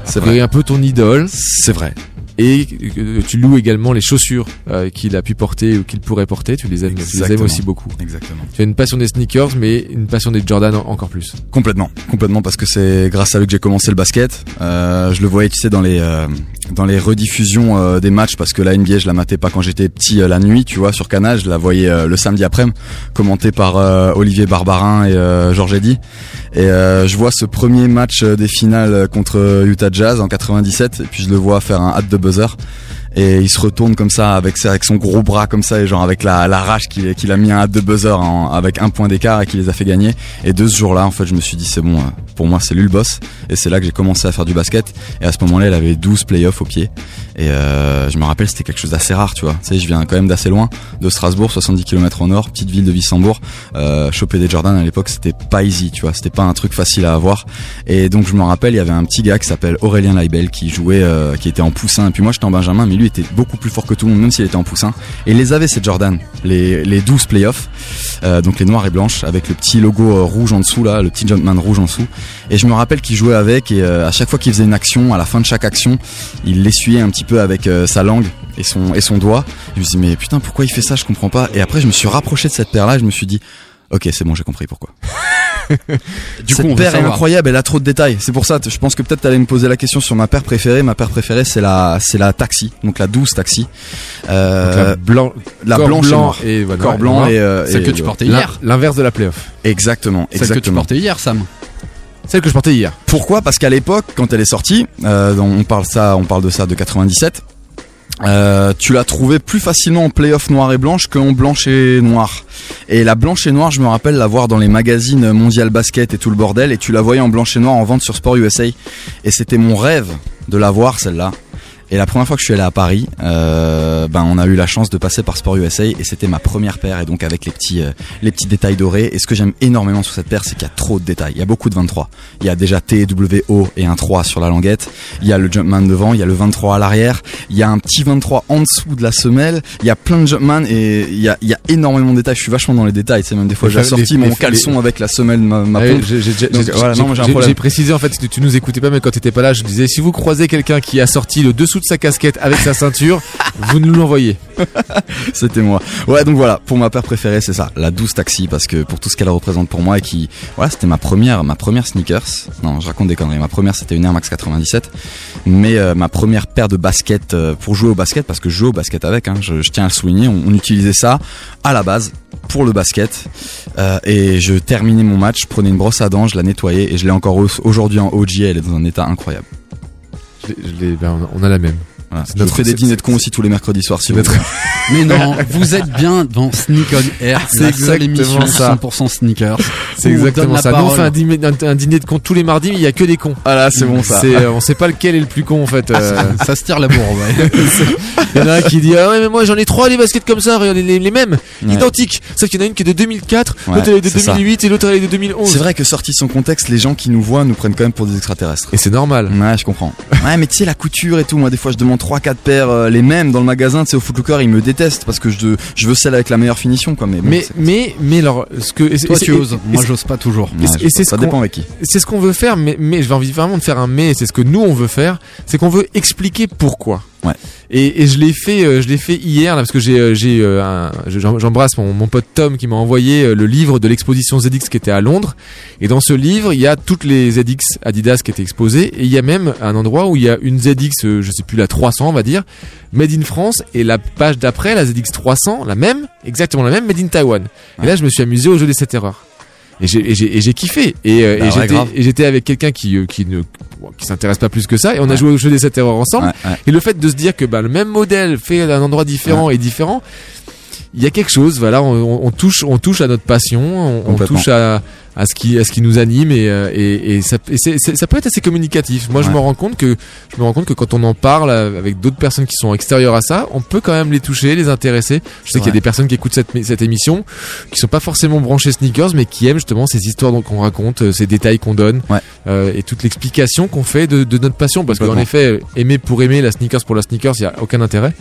C'est vrai. un peu ton idole. C'est vrai. Et euh, tu loues également les chaussures euh, qu'il a pu porter ou qu'il pourrait porter. Tu les aimes, tu les aimes aussi beaucoup. Exactement. Tu as une passion des sneakers, mais une passion des Jordan en- encore plus. Complètement, complètement parce que c'est grâce à lui que j'ai commencé le basket. Euh, je le voyais, tu sais, dans les euh, dans les rediffusions euh, des matchs parce que la NBA, je la matais pas quand j'étais petit euh, la nuit, tu vois, sur Canal, je la voyais euh, le samedi après-midi, commentée par Olivier Barbarin et Georges Eddy. Et je vois ce premier match des finales contre Utah Jazz en 97 et puis je le vois faire un hâte de buzzer. Et il se retourne comme ça avec avec son gros bras comme ça et genre avec la, la rage qu'il qu'il a mis un hâte de buzzer en- avec un point d'écart et qui les a fait gagner. Et de ce jour-là, en fait, je me suis dit c'est bon, euh, pour moi c'est lui le boss. Et c'est là que j'ai commencé à faire du basket. Et à ce moment-là, il avait 12 playoffs au pied. Et euh, je me rappelle, c'était quelque chose d'assez rare, tu vois. Tu sais, je viens quand même d'assez loin, de Strasbourg, 70 km au nord, petite ville de Wissembourg. Euh, choper des Jordan à l'époque, c'était pas easy, tu vois. C'était pas un truc facile à avoir. Et donc je me rappelle, il y avait un petit gars qui s'appelle Aurélien Laibel qui jouait, euh, qui était en poussin. Et puis moi, j'étais en Benjamin, mais lui était beaucoup plus fort que tout le monde, même s'il était en poussin. Et les avait ces Jordan, les les 12 playoffs, euh, donc les noirs et blanches, avec le petit logo euh, rouge en dessous là, le petit Jumpman rouge en dessous. Et je me rappelle qu'il jouait avec et euh, à chaque fois qu'il faisait une action, à la fin de chaque action, il l'essuyait un petit peu avec sa langue et son et son doigt. Je me suis dit mais putain pourquoi il fait ça, je comprends pas. Et après je me suis rapproché de cette paire là, et je me suis dit ok c'est bon j'ai compris pourquoi. Du Cette coup, on paire est incroyable, elle a trop de détails. C'est pour ça, je pense que peut-être t'allais me poser la question sur ma paire préférée. Ma paire préférée, c'est la, c'est la taxi, donc la 12 taxi. Euh, Donc la blanc, la corps blanche blanc et voilà, corps blanc et, euh, Celle et- que tu portais hier. L'inverse de la playoff. Exactement, Celle que tu exactement. portais hier, Sam. Celle que je portais hier. Pourquoi? Parce qu'à l'époque, quand elle est sortie, euh, on parle ça, on parle de ça de 97. Euh, tu l'as trouvée plus facilement en playoff noir et blanche qu'en blanche et noire. Et la blanche et noire, je me rappelle la voir dans les magazines Mondial Basket et tout le bordel, et tu la voyais en blanche et noire en vente sur Sport USA. Et c'était mon rêve de la voir celle-là. Et la première fois que je suis allé à Paris, euh, ben on a eu la chance de passer par Sport USA et c'était ma première paire et donc avec les petits euh, les petits détails dorés. Et ce que j'aime énormément sur cette paire, c'est qu'il y a trop de détails. Il y a beaucoup de 23. Il y a déjà T, W, O et un 3 sur la languette. Il y a le Jumpman devant, il y a le 23 à l'arrière. Il y a un petit 23 en dessous de la semelle. Il y a plein de Jumpman et il y a, il y a énormément de détails. Je suis vachement dans les détails. C'est même des fois j'ai sorti mon caleçon les- avec la semelle ma, ma Ouais, pompe. j'ai- voilà, précisé en fait, tu, tu nous écoutais pas, mais quand t'étais pas là, je disais si vous croisez quelqu'un qui a sorti le dessous sa casquette avec sa ceinture, vous nous l'envoyez. C'était moi. Ouais, donc voilà, pour ma paire préférée, c'est ça, la 12 taxi, parce que pour tout ce qu'elle représente pour moi et qui, voilà, c'était ma première, ma première sneakers. Non, je raconte des conneries. Ma première, c'était une Air Max 97, mais euh, ma première paire de baskets euh, pour jouer au basket, parce que je joue au basket avec. Hein, je, tiens à le souligner. On, utilisait ça à la base pour le basket, euh, et je terminais mon match, je prenais une brosse à dents, je la nettoyais, et je l'ai encore au- aujourd'hui en OG. Elle est dans un état incroyable. Ben, on a la même. Voilà. Je notre- fais des dîners de cons aussi tous les mercredis soirs, si vous notre-. Mais non, vous êtes bien dans Sneak on Air, C'est la seule émission ça. 100% sneakers. C'est exactement ça. Nous on fait un dîner, un, un dîner de cons tous les mardis, mais il y a que des cons. Ah là, c'est bon ça. Euh, on sait pas lequel est le plus con en fait. euh. Ça se tire la bourre, ouais. Il y en a un qui dit ah ouais mais moi j'en ai trois des baskets comme ça, regardez les, les mêmes, Ouais. identiques. Sauf qu'il y en a une qui est de 2004, Ouais, l'autre elle est de c'est ça. 2008 et l'autre elle est de 2011. C'est vrai que sorti son contexte, les gens qui nous voient nous prennent quand même pour des extraterrestres. Et c'est normal. Ouais, je comprends. Ouais, mais tu sais, la couture et tout, moi des fois je demande 3-4 paires, euh, les mêmes dans le magasin, tu sais, au Footlocker, ils me détestent parce que je, je veux celle avec la meilleure finition, quoi. Mais, bon, Mais mais mais alors ce que Toi, tu oses. Moi, j'ose pas toujours. Ouais, et c'est- ça dépend avec qui. c'est ce qu'on veut faire, mais, mais j'ai envie vraiment de faire un mais, c'est ce que nous on veut faire, c'est qu'on veut expliquer pourquoi. Ouais. Et, et je l'ai fait, euh, je l'ai fait hier là parce que j'ai, euh, j'ai, euh, j'embrasse mon, mon pote Tom qui m'a envoyé le livre de l'exposition ZX qui était à Londres. Et dans ce livre, il y a toutes les ZX Adidas qui étaient exposées et il y a même un endroit où il y a une ZX, je sais plus la 300 on va dire, made in France et la page d'après la ZX 300, la même, exactement la même, made in Taiwan. Et là, je me suis amusé au jeu des 7 erreurs. Et j'ai, et j'ai, et j'ai kiffé. Et, Bah et ouais, j'étais, et j'étais avec quelqu'un qui, qui ne, bon, qui s'intéresse pas plus que ça. Et on a joué au jeu des 7 erreurs ensemble. Ouais. Et le fait de se dire que bah, le même modèle fait d'un endroit différent et différent, il y a quelque chose. Voilà, on, on- touche, on touche à notre passion, on, on touche à, à ce qui à ce qui nous anime et euh, et, et ça et c'est- c'est- ça peut être assez communicatif. Moi, je me rends compte que je me rends compte que quand on en parle avec d'autres personnes qui sont extérieures à ça, on peut quand même les toucher, les intéresser. Je sais qu'il y a des personnes qui écoutent cette cette émission qui sont pas forcément branchées sneakers, mais qui aiment justement ces histoires qu'on raconte, euh, ces détails qu'on donne euh, et toute l'explication qu'on fait de, de notre passion. Parce qu'en effet, euh, aimer pour aimer la sneakers pour la sneakers, il y a aucun intérêt.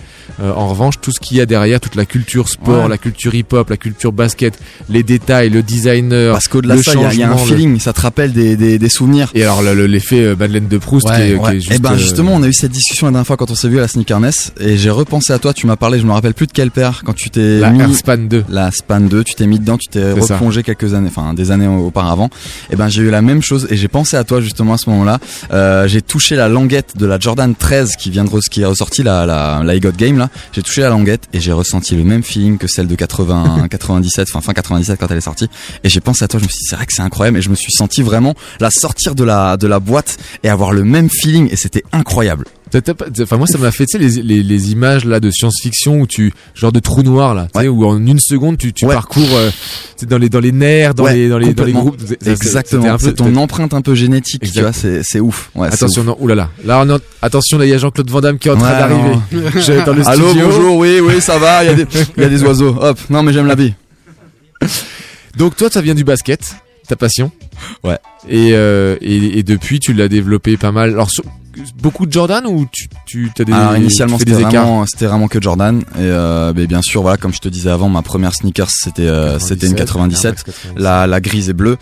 Euh, en revanche, tout ce qu'il y a derrière, toute la culture sport, Ouais. la culture hip-hop, la culture basket, les détails, le designer, Parce le ça, il y y, a un le- feeling, ça te rappelle des, des, des souvenirs. Et alors le- le- l'effet euh, Madeleine de Proust qui est, qui est juste. et ben euh, justement, on a eu cette discussion la dernière fois quand on s'est vu à la Sneakerness et j'ai repensé à toi. Tu m'as parlé, je me rappelle plus de quelle paire quand tu t'es La mis Air Span 2. la Span 2, tu t'es mis dedans, tu t'es ça. replongé quelques années, enfin des années auparavant. Et ben j'ai eu la même chose et j'ai pensé à toi justement à ce moment-là. Euh, j'ai touché la languette de la Jordan 13 qui vient de qui est ressortie la la, la I Got Game là. J'ai touché la languette et j'ai ressenti le même feeling que celle de 80 97, enfin fin 97 quand elle est sortie. Et j'ai pensé à toi, je me suis dit c'est vrai que c'est incroyable et je me suis senti vraiment la sortir de la de la boîte et avoir le même feeling et c'était incroyable. Enfin moi ça m'a fait tu sais les, les, les images là de science-fiction où tu genre de trou noir là, tu sais où en une seconde tu, tu parcours euh, dans les dans les nerfs, dans Ouais, les dans les dans les groupes. Exactement. C'est ton empreinte un peu génétique, tu vois, c'est c'est ouf. Attention ouf. non, oulala. Là, attention là il y a Jean-Claude Van Damme qui est en train d'arriver. dans le Allô, studio. bonjour, oui, oui, ça va, il y, a des- il y a des oiseaux. Hop, non, mais j'aime la vie. Donc toi ça vient du basket, ta passion. Ouais. Et, euh, et, et depuis tu l'as développé pas mal. Alors beaucoup de Jordan ou tu tu as des Alors initialement c'était des écarts vraiment c'était vraiment que Jordan et euh, mais bien sûr voilà comme je te disais avant ma première sneakers c'était euh, c'était une 97 Air Max 97. la la grise et bleue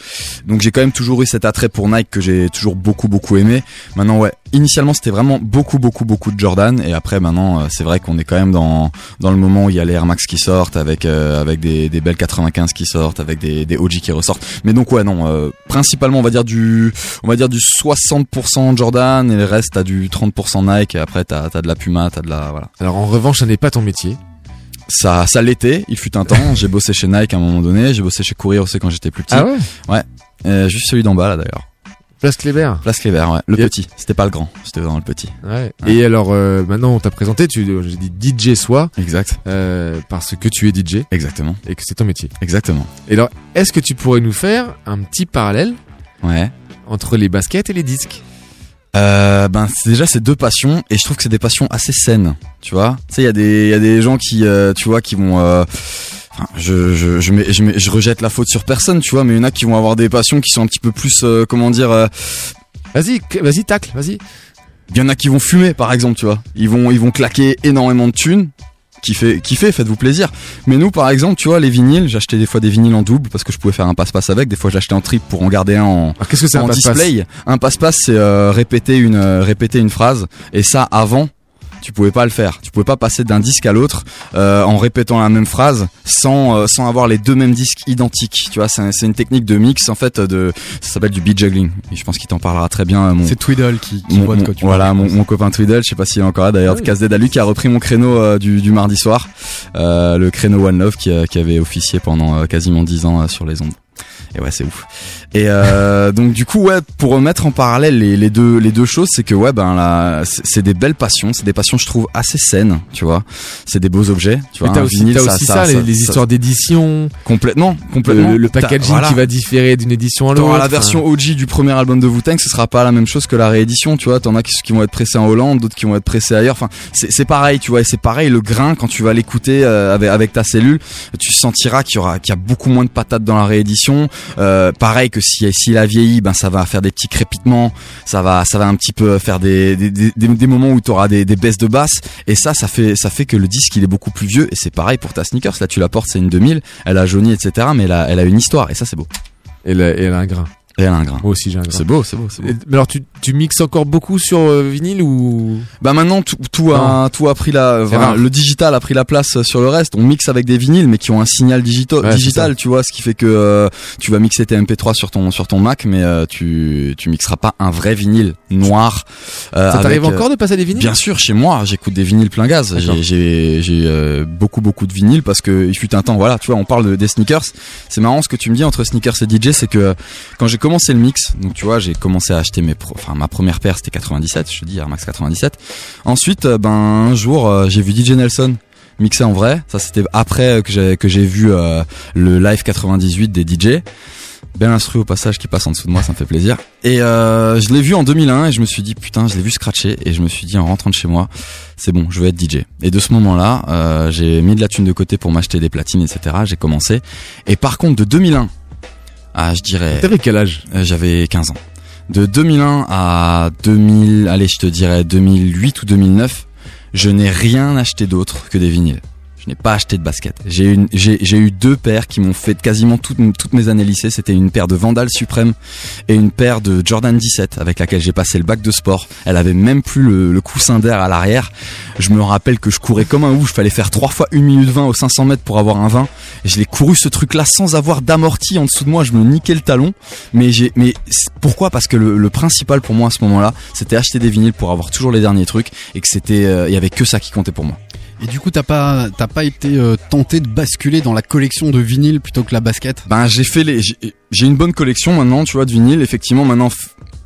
donc j'ai quand même toujours eu cet attrait pour Nike que j'ai toujours beaucoup beaucoup aimé maintenant ouais initialement c'était vraiment beaucoup beaucoup beaucoup de Jordan. Et après maintenant euh, c'est vrai qu'on est quand même dans dans le moment où il y a les Air Max qui sortent avec euh, avec des des belles 95 qui sortent avec des des OG qui ressortent. Mais donc ouais non euh, principalement on va dire du on va dire du 60% Jordan et le reste t'as du 30% Nike. Et après t'as t'as de la Puma t'as de la voilà. Alors en revanche ça n'est pas ton métier. ça ça l'était. Il fut un temps. J'ai bossé chez Nike à un moment donné. J'ai bossé chez Courir aussi quand j'étais plus petit. Ah ouais? Ouais. Euh, juste celui d'en bas là d'ailleurs Place Kléber. Place Cléber ouais. Le petit. C'était pas le grand. C'était vraiment le petit. Ouais. Et alors euh, maintenant on t'a présenté, tu j'ai dit DJ soit exact. Euh, parce que tu es DJ exactement. Et que c'est ton métier. exactement. Et alors est-ce que tu pourrais nous faire un petit parallèle ouais. entre les baskets et les disques? Euh, ben c'est déjà ces deux passions et je trouve que c'est des passions assez saines tu vois. Tu sais il y a des il y a des gens qui euh, tu vois qui vont euh, Enfin, je, je, je, mets- je, mets- je rejette la faute sur personne, tu vois, mais il y en a qui vont avoir des passions qui sont un petit peu plus, euh, comment dire, euh, Vas-y, vas-y tacle, vas-y. il y en a qui vont fumer, par exemple, tu vois. Ils vont, ils vont claquer énormément de thunes. Kiffez, kiffez, faites-vous plaisir. Mais nous, par exemple, tu vois, les vinyles, j'achetais des fois des vinyles en double parce que je pouvais faire un passe-passe avec. Des fois, j'achetais en trip pour en garder un en, qu'est-ce que c'est un en passe-passe? display. Un passe-passe, c'est euh, répéter une euh, répéter une phrase. Et ça, avant, tu pouvais pas le faire. Tu pouvais pas passer d'un disque à l'autre euh, en répétant la même phrase sans euh, sans avoir les deux mêmes disques identiques. Tu vois, c'est un- c'est une technique de mix en fait de ça s'appelle du beat juggling. Et je pense qu'il t'en parlera très bien. Mon, C'est Twiddle qui, qui mon- voit de quoi tu voilà mon, mon copain Twiddle, je sais pas s'il est encore là d'ailleurs, Ah oui. Casse Dalu qui a repris mon créneau euh, du, du mardi soir, euh, le créneau One Love qui, euh, qui avait officié pendant euh, quasiment 10 ans euh, sur les ondes. Et ouais, c'est ouf. Et euh, donc du coup, ouais, pour remettre en parallèle les, les deux les deux choses, c'est que ouais, ben là, c'est des belles passions, c'est des passions je trouve assez saines, tu vois. C'est des beaux objets, tu vois. T'as aussi, vinyle, t'as aussi ça, les, les histoires d'édition, complètement, complètement. le packaging voilà. qui va différer d'une édition à l'autre. La version OG du premier album de Wu-Tang, ce sera pas la même chose que la réédition, tu vois. T'en as qui, qui vont être pressés en Hollande, d'autres qui vont être pressés ailleurs. Enfin, c'est c'est pareil, tu vois. Et c'est pareil, le grain, quand tu vas l'écouter euh, avec, avec ta cellule, tu sentiras qu'il y aura, qu'il y a beaucoup moins de patates dans la réédition. Euh, pareil que si, s'il a vieilli, ben ça va faire des petits crépitements, ça va, ça va un petit peu faire des, des, moments où t'auras des, des baisses de basse. Et ça, ça fait, ça fait que le disque il est beaucoup plus vieux. Et c'est pareil pour ta sneakers. Là, tu la portes, c'est une 2000, elle a jauni, etc. Mais elle a, elle a une histoire. Et ça, c'est beau. Et elle, elle a un grain. Et elle a un grain. Moi aussi j'ai un grain. C'est beau, c'est beau, c'est beau. Et- Mais alors tu, tu mixes encore beaucoup sur euh, vinyle ou? Bah maintenant tout, tout a tout a pris la enfin, le digital a pris la place sur le reste. On mixe avec des vinyles mais qui ont un signal digito- Ouais, digital, tu vois, ce qui fait que euh, tu vas mixer tes MP3 sur ton sur ton Mac mais euh, tu tu mixeras pas un vrai vinyle noir. euh, ça t'arrive euh, encore de passer des vinyles? Bien sûr, chez moi, j'écoute des vinyles plein gaz. J'ai j'ai j'ai euh, beaucoup beaucoup de vinyles parce que il fut un temps, voilà, tu vois, on parle de, des sneakers. C'est marrant ce que tu me dis entre sneakers et DJ, c'est que euh, quand j'ai commencé le mix, donc tu vois, j'ai commencé à acheter mes, enfin ma première paire c'était 97, je te dis Air Max 97. Ensuite, euh, ben un jour, euh, j'ai vu DJ Nelson mixer en vrai. Ça c'était après que j'ai que j'ai vu euh, le live 98 des DJ. Bel instru au passage qui passe en dessous de moi, ça me fait plaisir. Et je l'ai vu en 2001 et je me suis dit putain, je l'ai vu scratcher et je me suis dit en rentrant de chez moi, c'est bon, je veux être DJ. Et de ce moment-là, j'ai mis de la thune de côté pour m'acheter des platines, etc. J'ai commencé. Et par contre, de 2001 à, je dirais, T'avais quel âge? euh, j'avais 15 ans. De 2001 à 2000, allez, je te dirais 2008 ou 2009, je n'ai rien acheté d'autre que des vinyles. Je n'ai pas acheté de basket. J'ai une, j'ai, j'ai eu deux paires qui m'ont fait quasiment toutes, toutes mes années lycée. C'était une paire de Vandal Suprême et une paire de Jordan 17 avec laquelle j'ai passé le bac de sport. Elle avait même plus le, le coussin d'air à l'arrière. Je me rappelle que je courais comme un ouf. Fallait faire trois fois 1 minute 20 aux 500 mètres pour avoir un 20. Et je l'ai couru ce truc-là sans avoir d'amorti en dessous de moi. Je me niquais le talon. Mais j'ai, mais pourquoi? Parce que le, le principal pour moi à ce moment-là, c'était acheter des vinyles pour avoir toujours les derniers trucs et que c'était, euh, il y avait que ça qui comptait pour moi. Et du coup, t'as pas, t'as pas été euh, tenté de basculer dans la collection de vinyles plutôt que la basket? Ben j'ai fait les, j'ai- une bonne collection maintenant, tu vois, de vinyle. Effectivement, maintenant,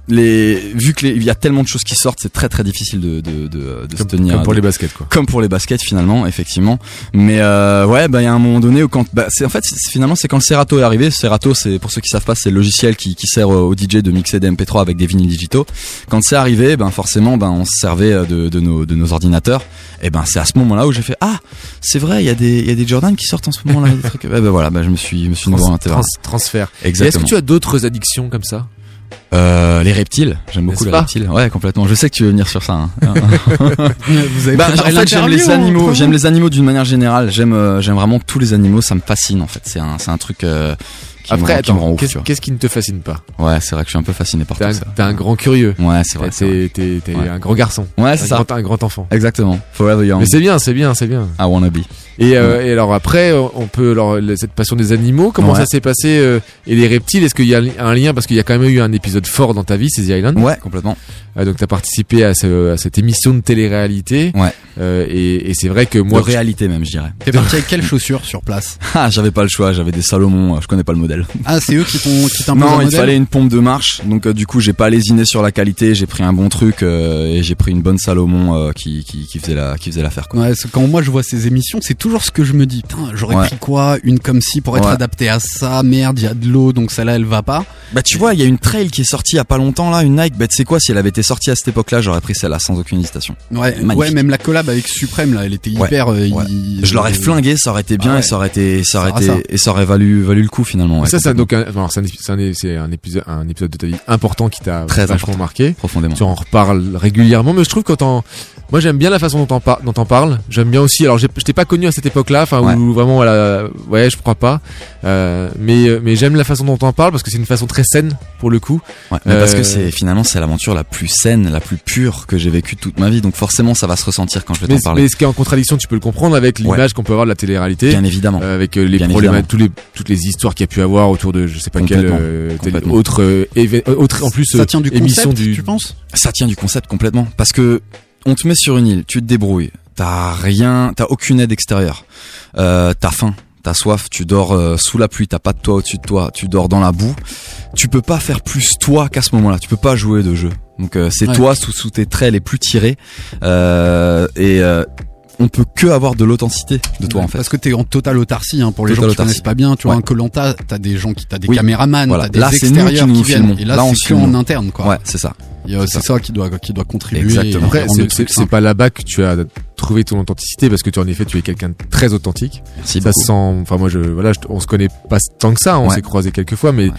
les, vu que il y a tellement de choses qui sortent, c'est très très difficile de de de, de se tenir. comme pour de- les baskets, quoi. Comme pour les baskets finalement, effectivement. Mais euh, ouais, bah il y a un moment donné où quand, bah, c'est en fait finalement c'est quand le Serato est arrivé. Serato, c'est pour ceux qui savent pas, c'est le logiciel qui qui sert aux DJ de mixer des MP3 avec des vinyles digitaux. Quand c'est arrivé, ben forcément, ben on se servait euh, de de nos de nos ordinateurs. Et ben c'est à ce moment-là où j'ai fait ah c'est vrai, il y a des il y a des Jordan qui sortent en ce moment-là. des trucs. Ouais, ben voilà, ben je me suis je me suis Trans- trans- transfert. Exactement. est-ce que tu as d'autres addictions comme ça? Euh, les reptiles, j'aime beaucoup les reptiles. Ouais, complètement. Je sais que tu veux venir sur ça. hein. Vous avez Bah, en préparé fait, j'aime les l'interview, animaux. J'aime les animaux d'une manière générale. J'aime, euh, j'aime vraiment tous les animaux. Ça me fascine en fait. C'est un, c'est un truc euh, qui, Après, me, rend- qui me rend attends, ouf. qu'est-ce tu qui ne te fascine pas Ouais, c'est vrai que je suis un peu fasciné par T'es tout un, ça. t'es un grand curieux. Ouais, c'est vrai. c'est vrai. T'es t'es- t'es Ouais. un grand garçon. Ouais, c'est un ça. Grand, un grand enfant. Exactement. Forever young. Mais c'est bien, c'est bien, c'est bien. I wanna be. Et, euh, et alors après, on peut alors cette passion des animaux. Comment Ouais. ça s'est passé euh, Et les reptiles, est-ce qu'il y a un lien? Parce qu'il y a quand même eu un épisode fort dans ta vie, c'est The Island. Ouais, complètement. Euh, donc t'as participé à, ce- à cette émission de télé-réalité. Ouais. Euh, et et c'est vrai que De moi, réalité même, je dirais. T'es parti avec quelles chaussures sur place Ah, j'avais pas le choix. J'avais des Salomon. euh, Je connais pas le modèle. Ah, c'est eux qui t'ont, qui Non, un il fallait une pompe de marche. Donc euh, du coup, j'ai pas lésiné sur la qualité. J'ai pris un bon truc euh, et j'ai pris une bonne Salomon euh, qui, qui qui faisait la qui faisait l'affaire. quoi. Ouais, c'est- quand moi je vois ces émissions, c'est toujours ce que je me dis. Putain, j'aurais Ouais. pris quoi? Une comme ci pour être Ouais. adaptée à ça. Merde, il y a de l'eau, donc celle-là elle va pas. Bah tu vois, il y a une trail qui est sortie il y a pas longtemps là, une Nike. Bah tu sais quoi, si elle avait été sortie à cette époque-là, j'aurais pris celle-là sans aucune hésitation. Ouais, Magnifique. ouais, même la collab avec Suprême là, elle était hyper. il- Je l'aurais flingué, ça aurait été bien Ah et ça aurait été, ça aurait été, et ça aurait valu, valu le coup finalement. Ça, c'est donc un, alors, c'est un, c'est un- c'est un épisode, un épisode de ta vie important qui t'a Très vachement important. marqué. profondément. Tu en reparles régulièrement, mais je trouve que quand moi j'aime bien la façon dont t'en par- dont t'en parles. J'aime bien aussi. Alors je t'ai pas connu à cette époque-là, enfin Ouais. où vraiment voilà, ouais, je crois pas. Euh, mais mais j'aime la façon dont t'en parles parce que c'est une façon très saine pour le coup. Ouais, mais parce Euh, que c'est finalement c'est l'aventure la plus saine, la plus pure que j'ai vécue toute ma vie. Donc forcément ça va se ressentir quand je vais t'en parler. mais ce qui est en contradiction, tu peux le comprendre avec l'image Ouais. qu'on peut avoir de la télé-réalité. Bien évidemment. Euh, avec euh, les Bien problèmes, évidemment. tous les, toutes les histoires qu'il y a pu avoir autour de, je sais pas quelle, Complètement. euh, autre, euh, euh, autre en plus Ça euh, tient du émission concept, du. tu penses? Ça tient du concept complètement. Parce que on te met sur une île, tu te débrouilles, t'as rien, t'as aucune aide extérieure, euh, t'as faim, t'as soif, tu dors euh, sous la pluie, t'as pas de toit au-dessus de toi, tu dors dans la boue. Tu peux pas faire plus toi qu'à ce moment-là. Tu peux pas jouer de jeu. Donc euh, c'est Ouais. toi sous, sous tes traits les plus tirés euh, et euh, on peut que avoir de l'authenticité de toi Ouais, en fait. Parce que t'es en totale autarcie, hein, pour les Total gens qui autarcie. connaissent pas bien. Tu vois, Ouais. un Colanta, t'as des gens qui, t'as des Oui. caméramans, Voilà. t'as des Là, c'est nous extérieurs qui nous viennent. filmons. Et là, Là, on c'est en interne, quoi. Ouais, c'est ça. C'est ça qui doit, qui doit contribuer. Exactement. Après, c'est- pas là-bas que tu as trouvé ton authenticité parce que tu en effet tu es quelqu'un de très authentique. Merci Ça sent. Enfin moi je voilà, je- on se connaît pas tant que ça. On Ouais. s'est croisé quelques fois, mais Ouais.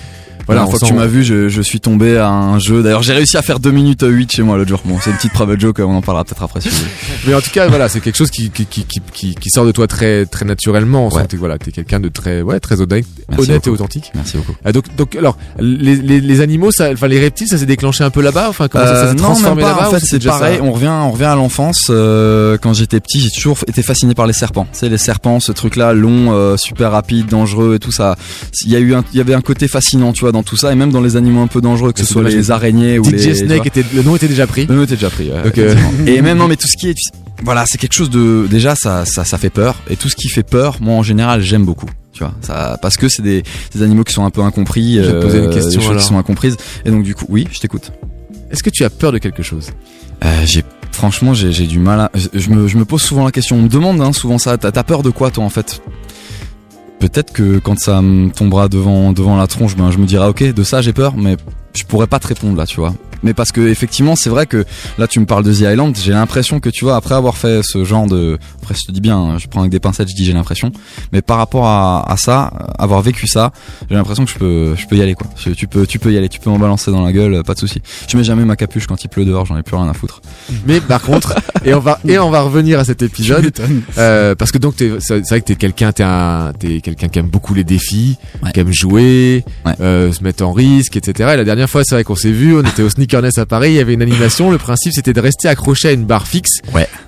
Voilà. on fois que tu m'as vu, je, je suis tombé à un jeu. D'ailleurs, j'ai réussi à faire 2 minutes 8 chez moi l'autre jour. Bon, c'est une petite private joke, on en parlera peut-être après si. Mais en tout cas, voilà, c'est quelque chose qui qui, qui, qui, sort de toi très très naturellement. Ouais. sent voilà, t'es quelqu'un de très ouais très honnête, Merci honnête et authentique. Merci beaucoup. Ah, donc donc alors les, les, les animaux, ça, enfin les reptiles, ça s'est déclenché un peu là-bas? Enfin comment ça, ça Euh, s'est non, transformé là-bas En fait, c'est pareil. ça On revient, on revient à l'enfance. Euh, quand j'étais petit, j'ai toujours été fasciné par les serpents. Tu sais, les serpents, ce truc-là, long, euh, super rapide, dangereux et tout ça. Il y a eu, un, il y avait un côté fascinant, tu vois, dans tout ça, et même dans les animaux un peu dangereux, que ce soit les araignées ou les. Snake était le nom était déjà pris. Le nom était déjà pris. euh, et même non, mais tout ce qui est, tu sais, voilà, c'est quelque chose de déjà ça, ça, ça fait peur. Et tout ce qui fait peur, moi en général, j'aime beaucoup. Tu vois, ça, parce que c'est des, des animaux qui sont un peu incompris, Je vais te poser une euh, question, des choses alors. qui sont incomprises. Et donc du coup, oui, je t'écoute. Est-ce que tu as peur de quelque chose? Euh, j'ai franchement j'ai j'ai du mal à je, je me je me pose souvent la question on me demande hein, souvent ça t'as peur de quoi toi en fait? Peut-être que quand ça me tombera devant devant la tronche, ben je me dirai ok, de ça j'ai peur, mais je pourrais pas te répondre là, tu vois. Mais parce que effectivement, c'est vrai que là tu me parles de The Island, j'ai l'impression que tu vois après avoir fait ce genre de, après je te dis bien, hein, je prends avec des pincettes, je dis j'ai l'impression, mais par rapport à, à ça, avoir vécu ça, j'ai l'impression que je peux je peux y aller quoi. Je- tu peux tu peux y aller, tu peux m'en balancer dans la gueule, pas de souci. Je mets jamais ma capuche quand il pleut dehors, j'en ai plus rien à foutre. Mais par contre, et on va et on va revenir à cet épisode euh, parce que donc t'es- c'est vrai que t'es quelqu'un t'es un t'es quelqu'un qui aime beaucoup les défis, qui aime jouer, euh, se mettre en risque, etc. Et la dernière fois, c'est vrai qu'on s'est vu, on était au Sneakerness à Paris, il y avait une animation. Le principe, c'était de rester accroché à une barre fixe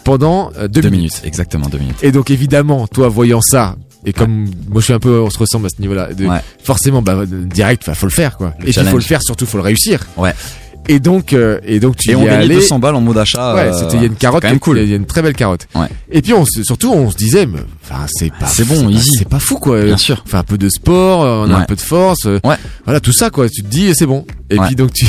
pendant euh, deux, Deux minutes. minutes, exactement deux minutes. Et donc évidemment, toi voyant ça. Et comme moi je suis un peu, on se ressemble à ce niveau-là. Ouais. Forcément, bah direct, bah, faut le faire quoi. Le et il faut le faire, surtout faut le réussir. Ouais. Et donc, euh, et donc tu Et y on gagnait allé. 200 balles en mode achat. Ouais, euh, c'était il y a une carotte, qui- cool. Il y a une très belle carotte. Ouais. Et puis on surtout on se disait, enfin c'est pas, C'est bon, easy. c'est pas fou quoi. Bien sûr. On fait un peu de sport, euh, on a Ouais. un peu de force, euh, Ouais. voilà tout ça quoi. Tu te dis c'est bon. Et puis donc tu,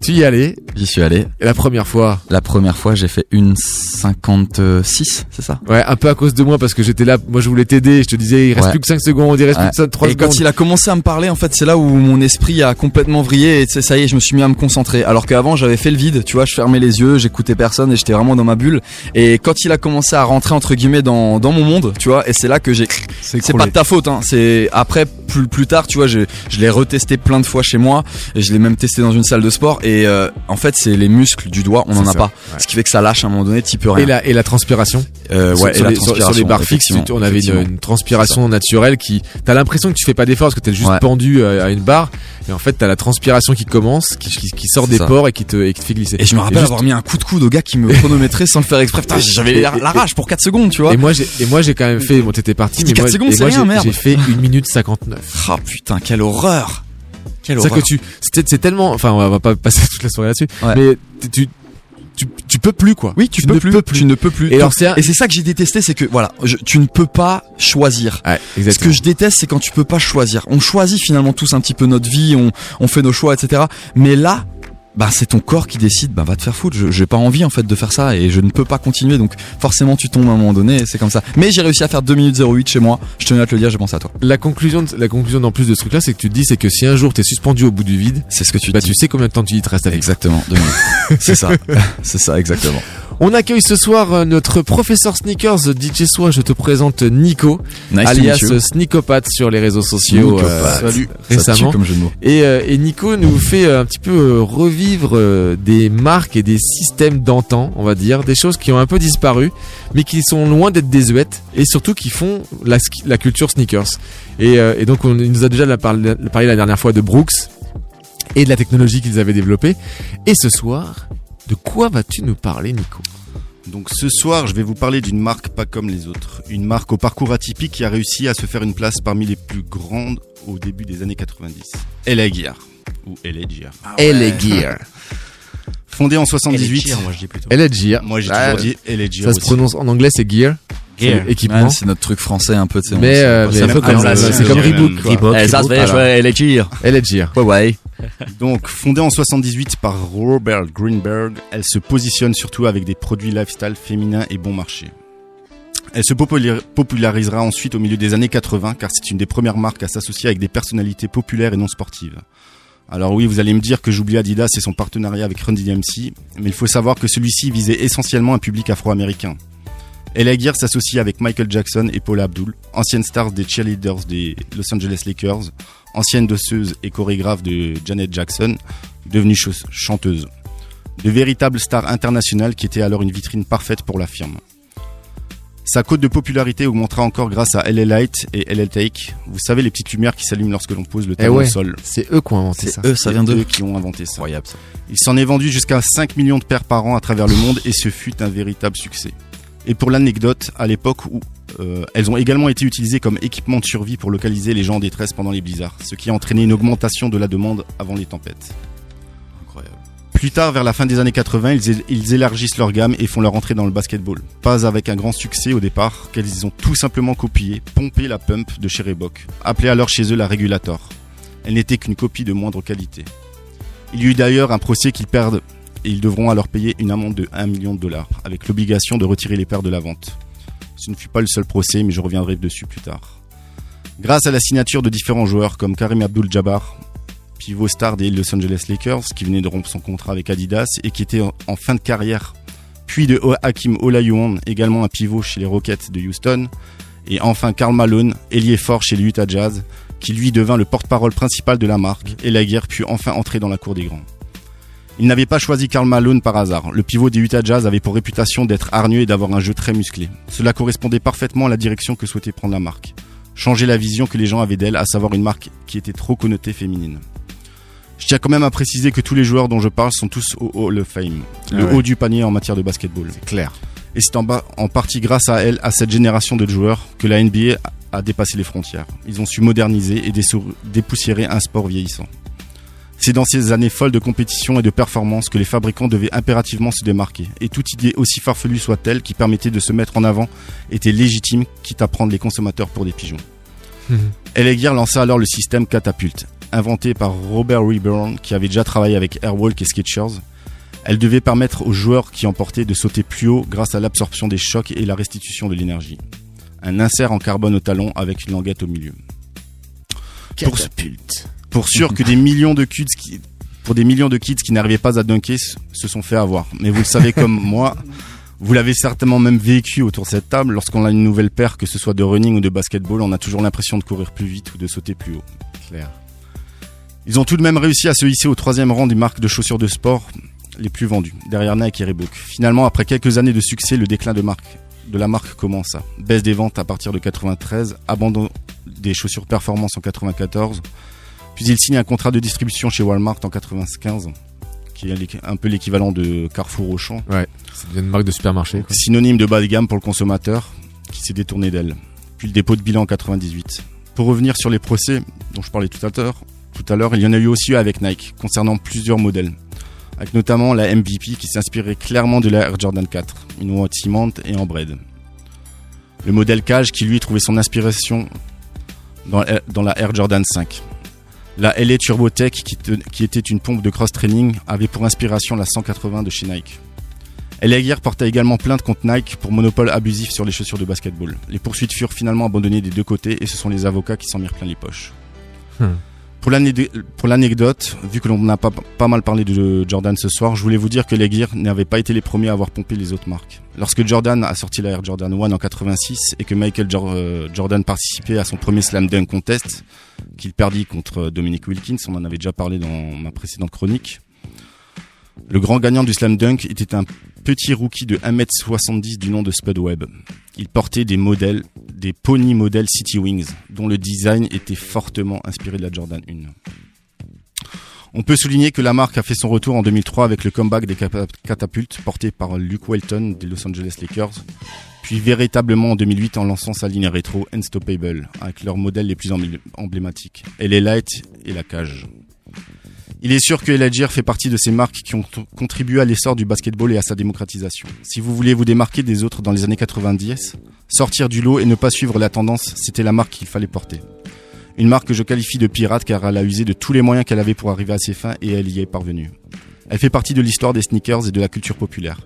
tu y allais. J'y suis allé. Et la première fois. La première fois, j'ai fait une 56, c'est ça Ouais, un peu à cause de moi parce que j'étais là, moi je voulais t'aider. Je te disais il reste Ouais. plus que 5 secondes, il reste Ouais. plus que 3 et secondes. quand il a commencé à me parler, en fait, c'est là où mon esprit a complètement vrillé et ça y est, je me suis mis à me concentrer. Alors qu'avant, j'avais fait le vide, tu vois, je fermais les yeux, j'écoutais personne et j'étais vraiment dans ma bulle. Et quand il a commencé à rentrer entre guillemets dans, dans mon monde, tu vois, et c'est là que j'ai, c'est pas de ta faute, hein. C'est après plus plus tard, tu vois, je, je l'ai retesté plein de fois chez moi et je l'ai même testé dans une salle de sport. Et euh, en fait, c'est les muscles du doigt, on en a ça, pas. ouais. Ce qui fait que ça lâche à un moment donné, t'y peux rien. Et la, et la transpiration. Euh, Sur- ouais, sur, et la les, sur- sur les transpiration, barres fixes, tu- on avait une, transpiration naturelle qui, t'as l'impression que tu fais pas d'effort parce que t'es juste Ouais. pendu euh, à une barre. Et en fait, t'as la transpiration qui commence, qui, qui, qui sort des ça. pores et qui te, et qui te fait glisser. Et je me rappelle juste- avoir mis un coup de coude au gars qui me chronométrait sans le faire exprès. Putain, j'avais la rage pour 4 secondes, tu vois. Et moi, j'ai, et moi, j'ai quand même fait, bon, t'étais parti, mais moi, 4 secondes, et c'est moi, rien, j'ai- merde. j'ai fait 1 minute 59. Ah putain, quelle horreur. C'est que tu, c'est, tellement, enfin, on va pas passer toute la soirée là-dessus, Ouais. mais tu, tu, peux plus, quoi. Oui, tu, Tu peux, ne plus, peux plus. Tu ne peux plus. Et alors, c'est un- Et c'est ça que j'ai détesté, c'est que voilà, je- tu ne peux pas choisir. Ouais, Ce que je déteste, c'est quand tu peux pas choisir. On choisit finalement tous un petit peu notre vie, on, on fait nos choix, etc. Mais là, bah c'est ton corps qui décide, bah va te faire foutre. Je- J'ai pas envie en fait de faire ça et je ne peux pas continuer. Donc forcément tu tombes à un moment donné, et c'est comme ça. Mais j'ai réussi à faire 2 minutes 08 chez moi. Je tenais à te le dire, j'ai pensé à toi. La conclusion, de, la conclusion en plus de ce truc-là, c'est que tu te dis, c'est que si un jour t'es suspendu au bout du vide, C'est ce que tu bah dis. tu sais combien de temps tu y te restes vivre. Exactement, 2 minutes. c'est ça, c'est ça exactement. On accueille ce soir euh, notre professeur sneakers DJ Soi. Je te présente Nico, Nice alias meet you. Sneakopat sur les réseaux sociaux euh, Salut. récemment. Comme. Et, euh, et Nico nous fait un petit peu revivre des marques et des systèmes d'antan, on va dire, des choses qui ont un peu disparu, mais qui sont loin d'être désuètes et surtout qui font la, culture sneakers. Et, euh, et donc on il nous a déjà parlé la dernière fois de Brooks et de la technologie qu'ils avaient développée. Et ce soir, de quoi vas-tu nous parler, Nico? Donc ce soir, je vais vous parler d'une marque pas comme les autres. Une marque au parcours atypique qui a réussi à se faire une place parmi les plus grandes au début des années 90. LA Gear. Ou LA Gear. LA Gear. Fondée en 78. Gear, moi je dis plutôt. LA Gear. Moi j'ai Ah, toujours dit LA Gear Ça se prononce en anglais, c'est Gear. Gear. C'est équipement. C'est notre truc français un peu. tu sais, on- mais c'est- euh, c'est mais un un peu comme, c'est comme Reebok. Eh, ça se fait, Voilà. je fais LA Gear. Gear. Ouais, ouais. Donc, fondée en 78 par Robert Greenberg, elle se positionne surtout avec des produits lifestyle féminins et bon marché. Elle se popularisera ensuite au milieu des années 80 car c'est une des premières marques à s'associer avec des personnalités populaires et non sportives. Alors oui, vous allez me dire que j'oublie Adidas et son partenariat avec Run DMC, mais il faut savoir que celui-ci visait essentiellement un public afro-américain. LA Gear s'associe avec Michael Jackson et Paula Abdul, anciennes stars des cheerleaders des Los Angeles Lakers, ancienne danseuse et chorégraphe de Janet Jackson, devenue ch- chanteuse. De véritables stars internationales qui étaient alors une vitrine parfaite pour la firme. Sa cote de popularité augmentera encore grâce à LA Light et LA Take. Vous savez les petites lumières qui s'allument lorsque l'on pose le Eh talon ouais, au sol. c'est eux qui ont inventé C'est ça. eux, ça C'est vient eux d'eux. qui ont inventé ça. Incroyable ça. Il s'en est vendu jusqu'à 5 millions de paires par an à travers le monde et ce fut un véritable succès. Et pour l'anecdote, à l'époque où euh, elles ont également été utilisées comme équipement de survie pour localiser les gens en détresse pendant les blizzards, ce qui a entraîné une augmentation de la demande avant les tempêtes. Incroyable. Plus tard, vers la fin des années 80, ils, ils élargissent leur gamme et font leur entrée dans le basketball. Pas avec un grand succès au départ, car ils ont tout simplement copié, pompé la pump de chez Reebok, appelée alors chez eux la Regulator. Elle n'était qu'une copie de moindre qualité. Il y eut d'ailleurs un procès qu'ils perdent et ils devront alors payer une amende de 1 million de dollars, avec l'obligation de retirer les paires de la vente. Ce ne fut pas le seul procès, mais je reviendrai dessus plus tard. Grâce à la signature de différents joueurs comme Karim Abdul-Jabbar, pivot star des Los Angeles Lakers, qui venait de rompre son contrat avec Adidas et qui était en- fin de carrière, puis de Hakim Olajuwon, également un pivot chez les Rockets de Houston, et enfin Karl Malone, ailier fort chez les Utah Jazz, qui lui devint le porte-parole principal de la marque, et la guerre put enfin entrer dans la cour des grands. Il n'avait pas choisi Karl Malone par hasard. Le pivot des Utah Jazz avait pour réputation d'être hargneux et d'avoir un jeu très musclé. Cela correspondait parfaitement à la direction que souhaitait prendre la marque. Changer la vision que les gens avaient d'elle, à savoir une marque qui était trop connotée féminine. Je tiens quand même à préciser que tous les joueurs dont je parle sont tous au Hall of Fame. Le Ah ouais. haut du panier en matière de basketball. C'est clair. Et c'est en, bas- en partie grâce à elle, à cette génération de joueurs, que la NBA a dépassé les frontières. Ils ont su moderniser et dépoussiérer un sport vieillissant. C'est dans ces années folles de compétition et de performance que les fabricants devaient impérativement se démarquer. Et toute idée aussi farfelue soit-elle qui permettait de se mettre en avant était légitime, quitte à prendre les consommateurs pour des pigeons. Gear lança alors le système Catapult, inventé par Robert Reburn qui avait déjà travaillé avec Airwalk et Skechers. Elle devait permettre aux joueurs qui en portaient de sauter plus haut grâce à l'absorption des chocs et la restitution de l'énergie. Un insert en carbone au talon avec une languette au milieu. Pour, pour sûr que des millions de kids qui, pour des millions de kids qui n'arrivaient pas à dunker se sont fait avoir. Mais vous le savez comme moi, vous l'avez certainement même vécu autour de cette table. Lorsqu'on a une nouvelle paire, que ce soit de running ou de basketball, on a toujours l'impression de courir plus vite ou de sauter plus haut. Clair. Ils ont tout de même réussi à se hisser au troisième rang des marques de chaussures de sport les plus vendues, derrière Nike et Reebok. Finalement, après quelques années de succès, le déclin de, marque, de la marque commença. Baisse des ventes à partir de 93, abandon des chaussures performance en 94, puis il signe un contrat de distribution chez Walmart en 95, qui est un peu l'équivalent de Carrefour Auchan. Ouais, devient une marque de supermarché. quoi. Synonyme de bas de gamme pour le consommateur, qui s'est détourné d'elle. Puis le dépôt de bilan en 98. Pour revenir sur les procès dont je parlais tout à l'heure, tout à l'heure, il y en a eu aussi avec Nike, concernant plusieurs modèles. Avec notamment la MVP qui s'inspirait clairement de la Air Jordan 4, une ouate ciment et en braid. Le modèle Cage qui lui trouvait son inspiration dans, dans la Air Jordan 5. La LA TurboTech qui, qui était une pompe de cross-training avait pour inspiration la 180 de chez Nike. LA Gear porta également plainte contre Nike pour monopole abusif sur les chaussures de basketball. Les poursuites furent finalement abandonnées des deux côtés et ce sont les avocats qui s'en mirent plein les poches. Hmm. Pour l'anecdote, vu que l'on a pas, mal parlé de Jordan ce soir, je voulais vous dire que les Gear n'avaient pas été les premiers à avoir pompé les autres marques. Lorsque Jordan a sorti la Air Jordan 1 en 86 et que Michael euh, Jordan participait à son premier Slam Dunk Contest, qu'il perdit contre Dominic Wilkins, on en avait déjà parlé dans ma précédente chronique, le grand gagnant du Slam Dunk était un petit rookie de 1m70 du nom de Spud Webb. Il portait des modèles, des pony modèles City Wings, dont le design était fortement inspiré de la Jordan 1. On peut souligner que la marque a fait son retour en 2003 avec le comeback des catapultes porté par Luke Walton des Los Angeles Lakers, puis véritablement en 2008 en lançant sa ligne rétro Unstoppable avec leurs modèles les plus emblé- emblématiques, LA Light et la cage. Il est sûr que El fait partie de ces marques qui ont contribué à l'essor du basketball et à sa démocratisation. Si vous voulez vous démarquer des autres dans les années 90, sortir du lot et ne pas suivre la tendance, c'était la marque qu'il fallait porter. Une marque que je qualifie de pirate car elle a usé de tous les moyens qu'elle avait pour arriver à ses fins et elle y est parvenue. Elle fait partie de l'histoire des sneakers et de la culture populaire.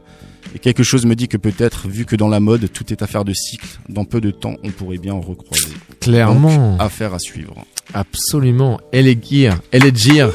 Et quelque chose me dit que peut-être, vu que dans la mode, tout est affaire de cycle, dans peu de temps, on pourrait bien en recroiser. Clairement. Donc, affaire à suivre. Absolument. Elle est gear. Elle est gear.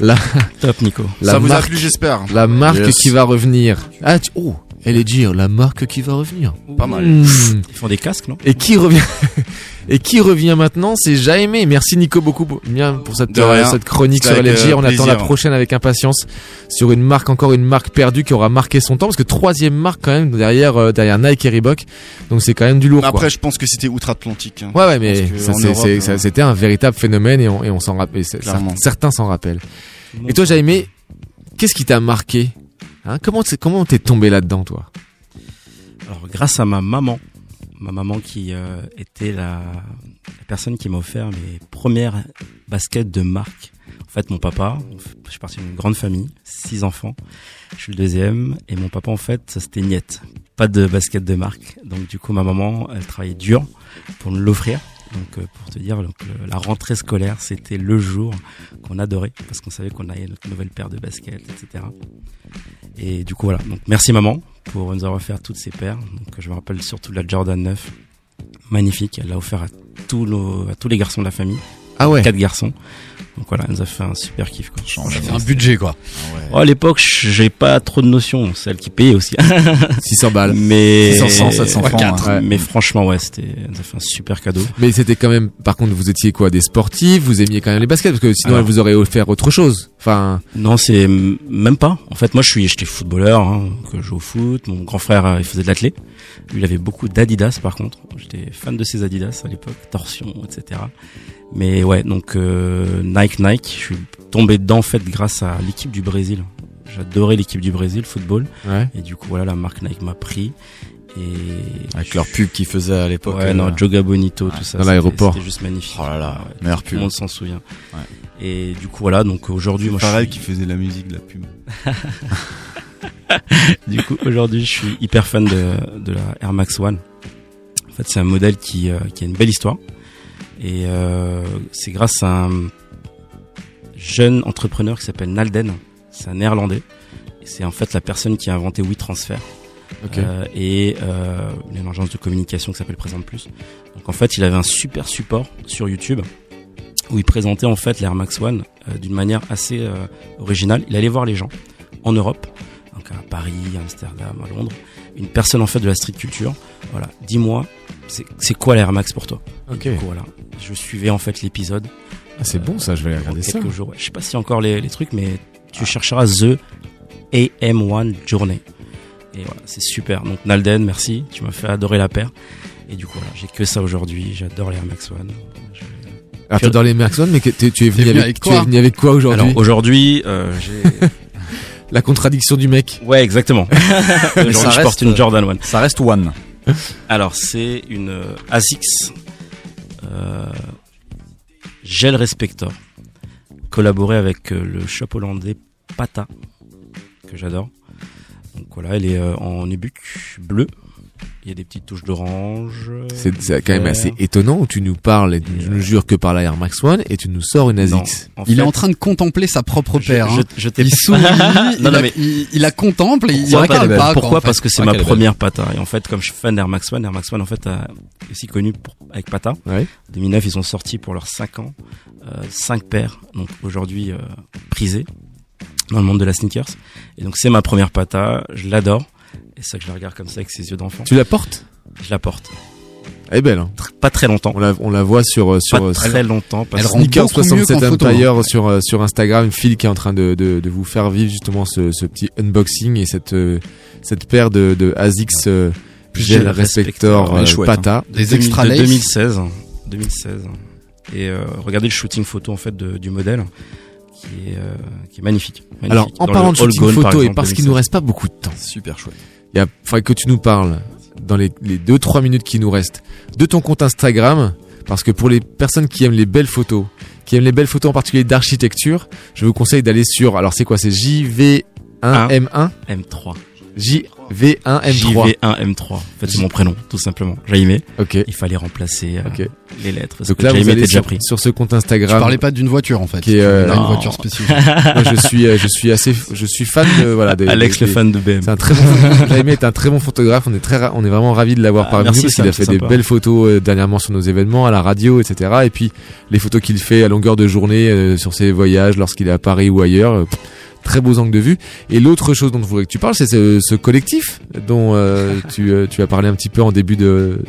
La... Top, Nico. La Ça vous a marque- plu, j'espère. La marque Yes. qui va revenir. Ah, tu- oh, elle est gear. La marque qui va revenir. Pas mal. Hmm. Ils font des casques, non? Et qui revient Et qui revient maintenant C'est Jaime. Merci Nico beaucoup pour, bien pour cette, euh, cette chronique sur LG. euh, On attend la prochaine avec impatience sur une marque encore une marque perdue qui aura marqué son temps parce que troisième marque quand même derrière euh, derrière Nike et Reebok. Donc c'est quand même du lourd. Mais quoi. après, je pense que c'était outre-Atlantique. hein. Ouais, ouais, mais c'était un véritable phénomène et on, et on s'en rappelle. Certains, s'en rappellent. Et toi, Jaime, qu'est-ce qui t'a marqué hein? Comment t'es tombé là-dedans, toi? Alors, grâce à ma maman, ma maman qui euh, était la, la personne qui m'a offert mes premières baskets de marque. En fait, mon papa, je suis parti d'une grande famille, six enfants. Je suis le deuxième et mon papa, en fait, c'était niette, pas de basket de marque. Donc, du coup, ma maman, elle travaillait dur pour nous l'offrir. Donc, euh, pour te dire, donc, la rentrée scolaire, c'était le jour qu'on adorait parce qu'on savait qu'on avait notre nouvelle paire de baskets, etc. Et du coup, voilà. Donc, merci maman pour nous avoir offert toutes ces paires. Donc, je me rappelle surtout la Jordan 9. Magnifique. Elle l'a offert à tous nos, à tous les garçons de la famille. Ah ouais. Quatre garçons. Donc voilà, elle nous a fait un super kiff. Quoi. C'est un budget quoi. Oh, à l'époque, j'ai pas trop de notions. Celle qui payait aussi. 600 balles. Mais 600, 700 francs, ouais. Mais franchement, ouais, c'était, elle nous a fait un super cadeau. Mais c'était quand même, par contre, vous étiez quoi, des sportifs, vous aimiez quand même les baskets, parce que sinon Alors. elle vous aurait offert autre chose. Enfin, Non, c'est même pas. En fait, moi, je suis, j'étais footballeur, hein, que je joue au foot. Mon grand frère, euh, il faisait de l'athlé. Lui, il avait beaucoup d'Adidas, par contre. J'étais fan de ses Adidas à l'époque, torsion, etc. Mais ouais, donc euh, Nike, Nike. Je suis tombé dedans en fait grâce à l'équipe du Brésil. J'adorais l'équipe du Brésil, football. ouais. Et du coup, voilà, la marque Nike m'a pris. Et Avec leur pub qu'ils faisaient à l'époque. Ouais, euh, non, Joga Bonito, tout ça. Dans c'était- l'aéroport. C'était juste magnifique. Oh là là, Ouais, meilleure Tout pub. le monde s'en souvient. Et du coup, voilà, donc aujourd'hui, moi, je Pareil suis- qui faisait la musique de la pub. Du coup, aujourd'hui, je suis hyper fan de, de la Air Max One. En fait, c'est un modèle qui, euh, qui a une belle histoire. Et euh, c'est grâce à un jeune entrepreneur qui s'appelle Nalden. C'est un néerlandais. C'est en fait la personne qui a inventé WeTransfer. Ok. Euh, et euh, une agence de communication qui s'appelle Présente Plus. Donc en fait, il avait un super support sur YouTube où il présentait en fait l'Air Max One euh, d'une manière assez originale. Il allait voir les gens en Europe, donc à Paris, à Amsterdam, à Londres, une personne en fait de la street culture. Voilà, dis-moi, c'est quoi l'Air Max pour toi Ok. Coup, voilà, je suivais en fait l'épisode. Ah, c'est bon ça, je vais aller regarder ça. quelques jours. Je sais pas si encore les, les trucs, mais tu chercheras The AM1 Journey. Et voilà, c'est super. Donc Nalden, merci, tu m'as fait adorer la paire. Et du coup, voilà, j'ai que ça aujourd'hui. J'adore les Air Max One. Je- Alors t'es dans les Max One, mais que tu es venu venu avec, avec tu quoi es venu avec quoi aujourd'hui Alors aujourd'hui, euh, j'ai. La contradiction du mec. Ouais, exactement. aujourd'hui, je reste, porte une Jordan One. Ça reste One. Alors, c'est une ASICS euh, Gel Respector, collaboré avec euh, le shop hollandais Pata, que j'adore. Donc voilà, elle est euh, en nubuck bleu. Il y a des petites touches d'orange. euh, C'est quand même assez étonnant où tu nous parles et tu ne jures que par la Air Max One et tu nous sors une Non, ASICS. en Il fait, est en train de contempler sa propre je- paire. je- hein. je t'ai- Il sourit, Non, non, la, mais- il, il la contemple et il Pourquoi regarde pas. quoi, Pourquoi en fait. Parce que c'est ma première Pata. Et en fait, comme je suis fan d'Air Max One, Air Max One, en fait, a aussi connu pour, avec Pata. Ouais. 2009, ils ont sorti pour leurs 5 ans, euh, 5 paires, donc aujourd'hui euh, prisées dans le monde de la sneakers. Et donc c'est ma première Pata, je l'adore. Et c'est ça que je la regarde comme ça avec ses yeux d'enfant. Tu la portes? Je la porte. Elle est belle. Hein. Pas très longtemps. On la on la voit sur euh, sur Pas euh, très longtemps. Parce elle rend Sneaker beaucoup mieux 67 qu'en photo, Empire hein. sur euh, sur Instagram, Phil qui est en train de de, de vous faire vivre justement ce, ce petit unboxing et cette cette paire de de ASICS euh, Gel Respector euh, chouette, hein. Pata. Des 2000 extra de lace. 2016. 2016. Et euh, regardez le shooting photo en fait de- du modèle qui est euh, qui est magnifique. Alors en Dans parlant de shooting Gone, par photo et parce qu'il 2016. nous reste pas beaucoup de temps. Super chouette. Il faudrait que tu nous parles dans les, les deux trois minutes qui nous restent de ton compte Instagram parce que pour les personnes qui aiment les belles photos, qui aiment les belles photos en particulier d'architecture, je vous conseille d'aller sur alors c'est quoi c'est JV1M1 M3. JV1M3. JV1M3. En fait, c'est mon prénom, tout simplement. Jaime. OK. Il fallait remplacer euh, les lettres. Parce Donc que là Jaime vous était déjà sur, pris. sur ce compte Tu Instagram. parlais pas d'une voiture en fait. Qui est, euh, Tu une voiture spécifique. Moi, je suis euh, je suis assez je suis fan de voilà des, Alex, des- le fan de BM. C'est un très bon. Jaime est un très bon photographe. On est très, on est vraiment ravi de l'avoir Ah, parmi merci, nous parce qu'il a fait des sympa. belles photos euh, dernièrement sur nos événements, à la radio, etc. Et puis les photos qu'il fait à longueur de journée euh, sur ses voyages lorsqu'il est à Paris ou ailleurs. Très beaux angles de vue. Et l'autre chose dont je voudrais que tu parles, c'est ce, ce collectif dont euh, tu, euh, tu as parlé un petit peu en début de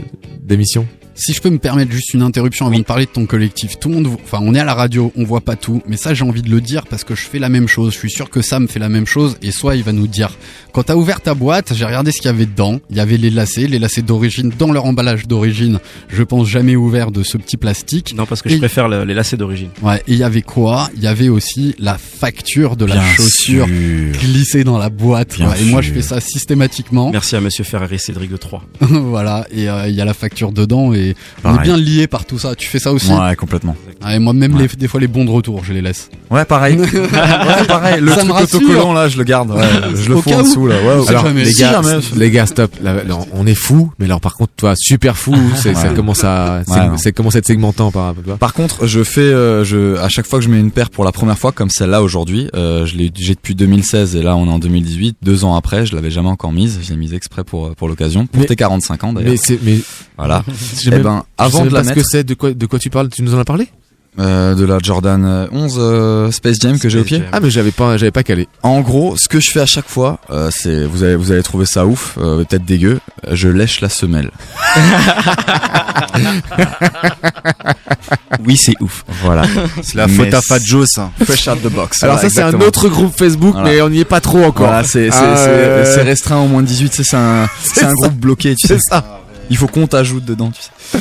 d'émission. Si je peux me permettre juste une interruption avant de parler de ton collectif, tout le monde, enfin, on est à la radio, on voit pas tout, mais ça, j'ai envie de le dire parce que je fais la même chose. Je suis sûr que Sam fait la même chose et soit il va nous dire. Quand t'as ouvert ta boîte, j'ai regardé ce qu'il y avait dedans. Il y avait les lacets, les lacets d'origine dans leur emballage d'origine. Je pense jamais ouvert de ce petit plastique. Non, parce que je préfère le- les lacets d'origine. Ouais. Et il y avait quoi? Il y avait aussi la facture de la chaussure sûr. glissée dans la boîte. Ouais, et moi, je fais ça systématiquement. Merci à Monsieur Ferrari Cédric de 3. voilà. Et euh, il y a la facture dedans et on est bien lié par tout ça. Tu fais ça aussi Ouais, complètement. Ouais, moi même Ouais. les, des fois les bons de retour, je les laisse. Ouais, pareil. ouais, pareil. Le Ça truc autocollant, là, je le garde. Ouais, je le fous en dessous, là. Alors, les si gars, les gars, stop. Là, là, on est fou, mais alors par contre, toi, super fou, c'est, ça commence à, c'est, c'est commence à être segmentant par. Par contre, je fais, euh, je, à chaque fois que je mets une paire pour la première fois, comme celle-là aujourd'hui, euh, je l'ai, j'ai depuis 2016 et là on est en 2018, deux ans après, je l'avais jamais encore mise, j'ai mise exprès pour pour l'occasion, pour Mais- tes 45 ans d'ailleurs. Mais c'est, mais Voilà. même- ben, je avant de la mettre- que c'est, de quoi, de quoi tu parles, tu nous en as parlé? Euh, de la Jordan euh, 11 euh, Space Jam que j'ai au pied. Jam. Ah, mais j'avais pas, j'avais pas calé. En gros, ce que je fais à chaque fois, euh, c'est vous allez vous allez trouver ça ouf, euh, peut-être dégueu. Je lèche la semelle. Oui, c'est ouf. Voilà. C'est la faute à c'est- Fat Joe, ça. Fresh out the box. Alors Voilà, ça, c'est un autre groupe Facebook, Voilà. mais on n'y est pas trop encore. Voilà, c'est c'est Ah, c'est- euh, restreint au moins de 18, tu sais, c'est un c'est un groupe bloqué, tu sais. C'est ça. Il faut qu'on t'ajoute dedans, tu sais.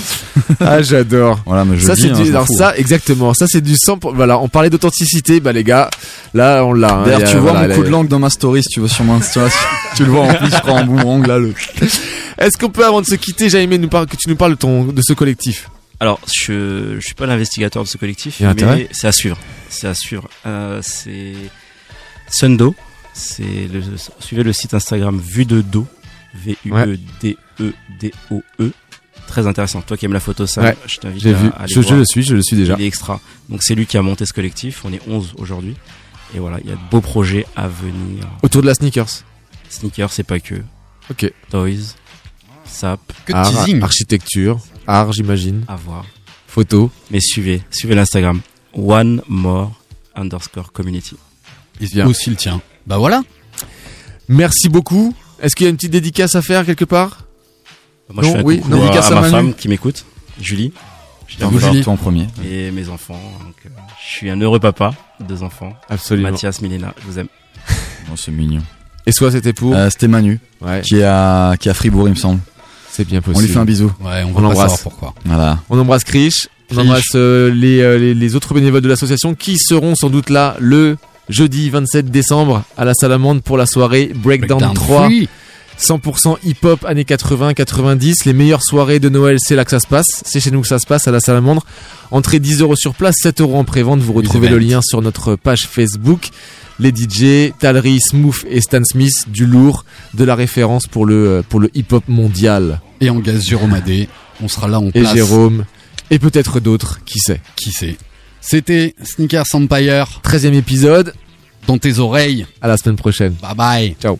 Ah, j'adore. Voilà, mais je ça c'est hein, du, alors fous. ça exactement ça c'est du 100 pour- voilà on parlait d'authenticité bah les gars là on l'a hein. D'ailleurs, tu vois voilà, mon coup de langue dans ma story si tu veux sur mon Insta. tu le vois en plus, je crois en boomerang là le. est-ce qu'on peut avant de se quitter j'ai aimé nous que tu nous parles de ton de ce collectif? Alors, je, je suis pas l'investigateur de ce collectif, mais c'est à suivre. C'est à suivre. Euh, c'est Sundo. C'est le, suivez le site Instagram Vue de dos. V U E D E D O E. Très intéressant. Toi qui aimes la photo, ça, Ouais, je t'invite à, vu aller je, je voir. le suis je le suis déjà Il est extra. Donc c'est lui qui a monté ce collectif. On est 11 aujourd'hui. Et voilà, il y a de beaux projets à venir. autour de la sneakers Sneakers, c'est pas que. ok Toys, sap, Que de art, teasing. architecture art j'imagine à voir. photo Mais suivez, suivez l'Instagram. One more underscore community. bien Aussi le tien. Bah voilà. merci beaucoup est-ce qu'il y a une petite dédicace à faire quelque part Moi, Non, je fais un oui, coucou non, à, dédicace à à ma Manu. femme qui m'écoute, Julie. Je fort. veux toi en premier. Et mes enfants. Donc, euh, je suis un heureux papa, deux enfants. absolument Mathias, Milena, je vous aime. Oh, c'est mignon. et soit c'était pour Euh, C'était Manu ouais qui est à qui est à Fribourg, il me semble. c'est bien On possible lui fait un bisou. Ouais, on On va pas savoir pourquoi. Voilà. On embrasse Krish, on embrasse euh, les, euh, les, les autres bénévoles de l'association qui seront sans doute là le jeudi 27 décembre à la Salamande pour la soirée Breakdown, Breakdown 3. free. 100% hip-hop années 80-90. Les meilleures soirées de Noël, c'est là que ça se passe. C'est chez nous que ça se passe à la Salamandre. Entrée 10 euros sur place, 7 euros en pré-vente. Vous retrouvez le lien sur notre page Facebook. Les DJ, Talry, Smooth et Stan Smith, du lourd, de la référence pour le, euh, pour le hip-hop mondial. Et en gaz Jérôme Adé. On sera là en Et place. Jérôme, et peut-être d'autres, qui sait. Qui sait C'était Sneakers Empire 13e épisode, dans tes oreilles. à la semaine prochaine. Bye bye. Ciao.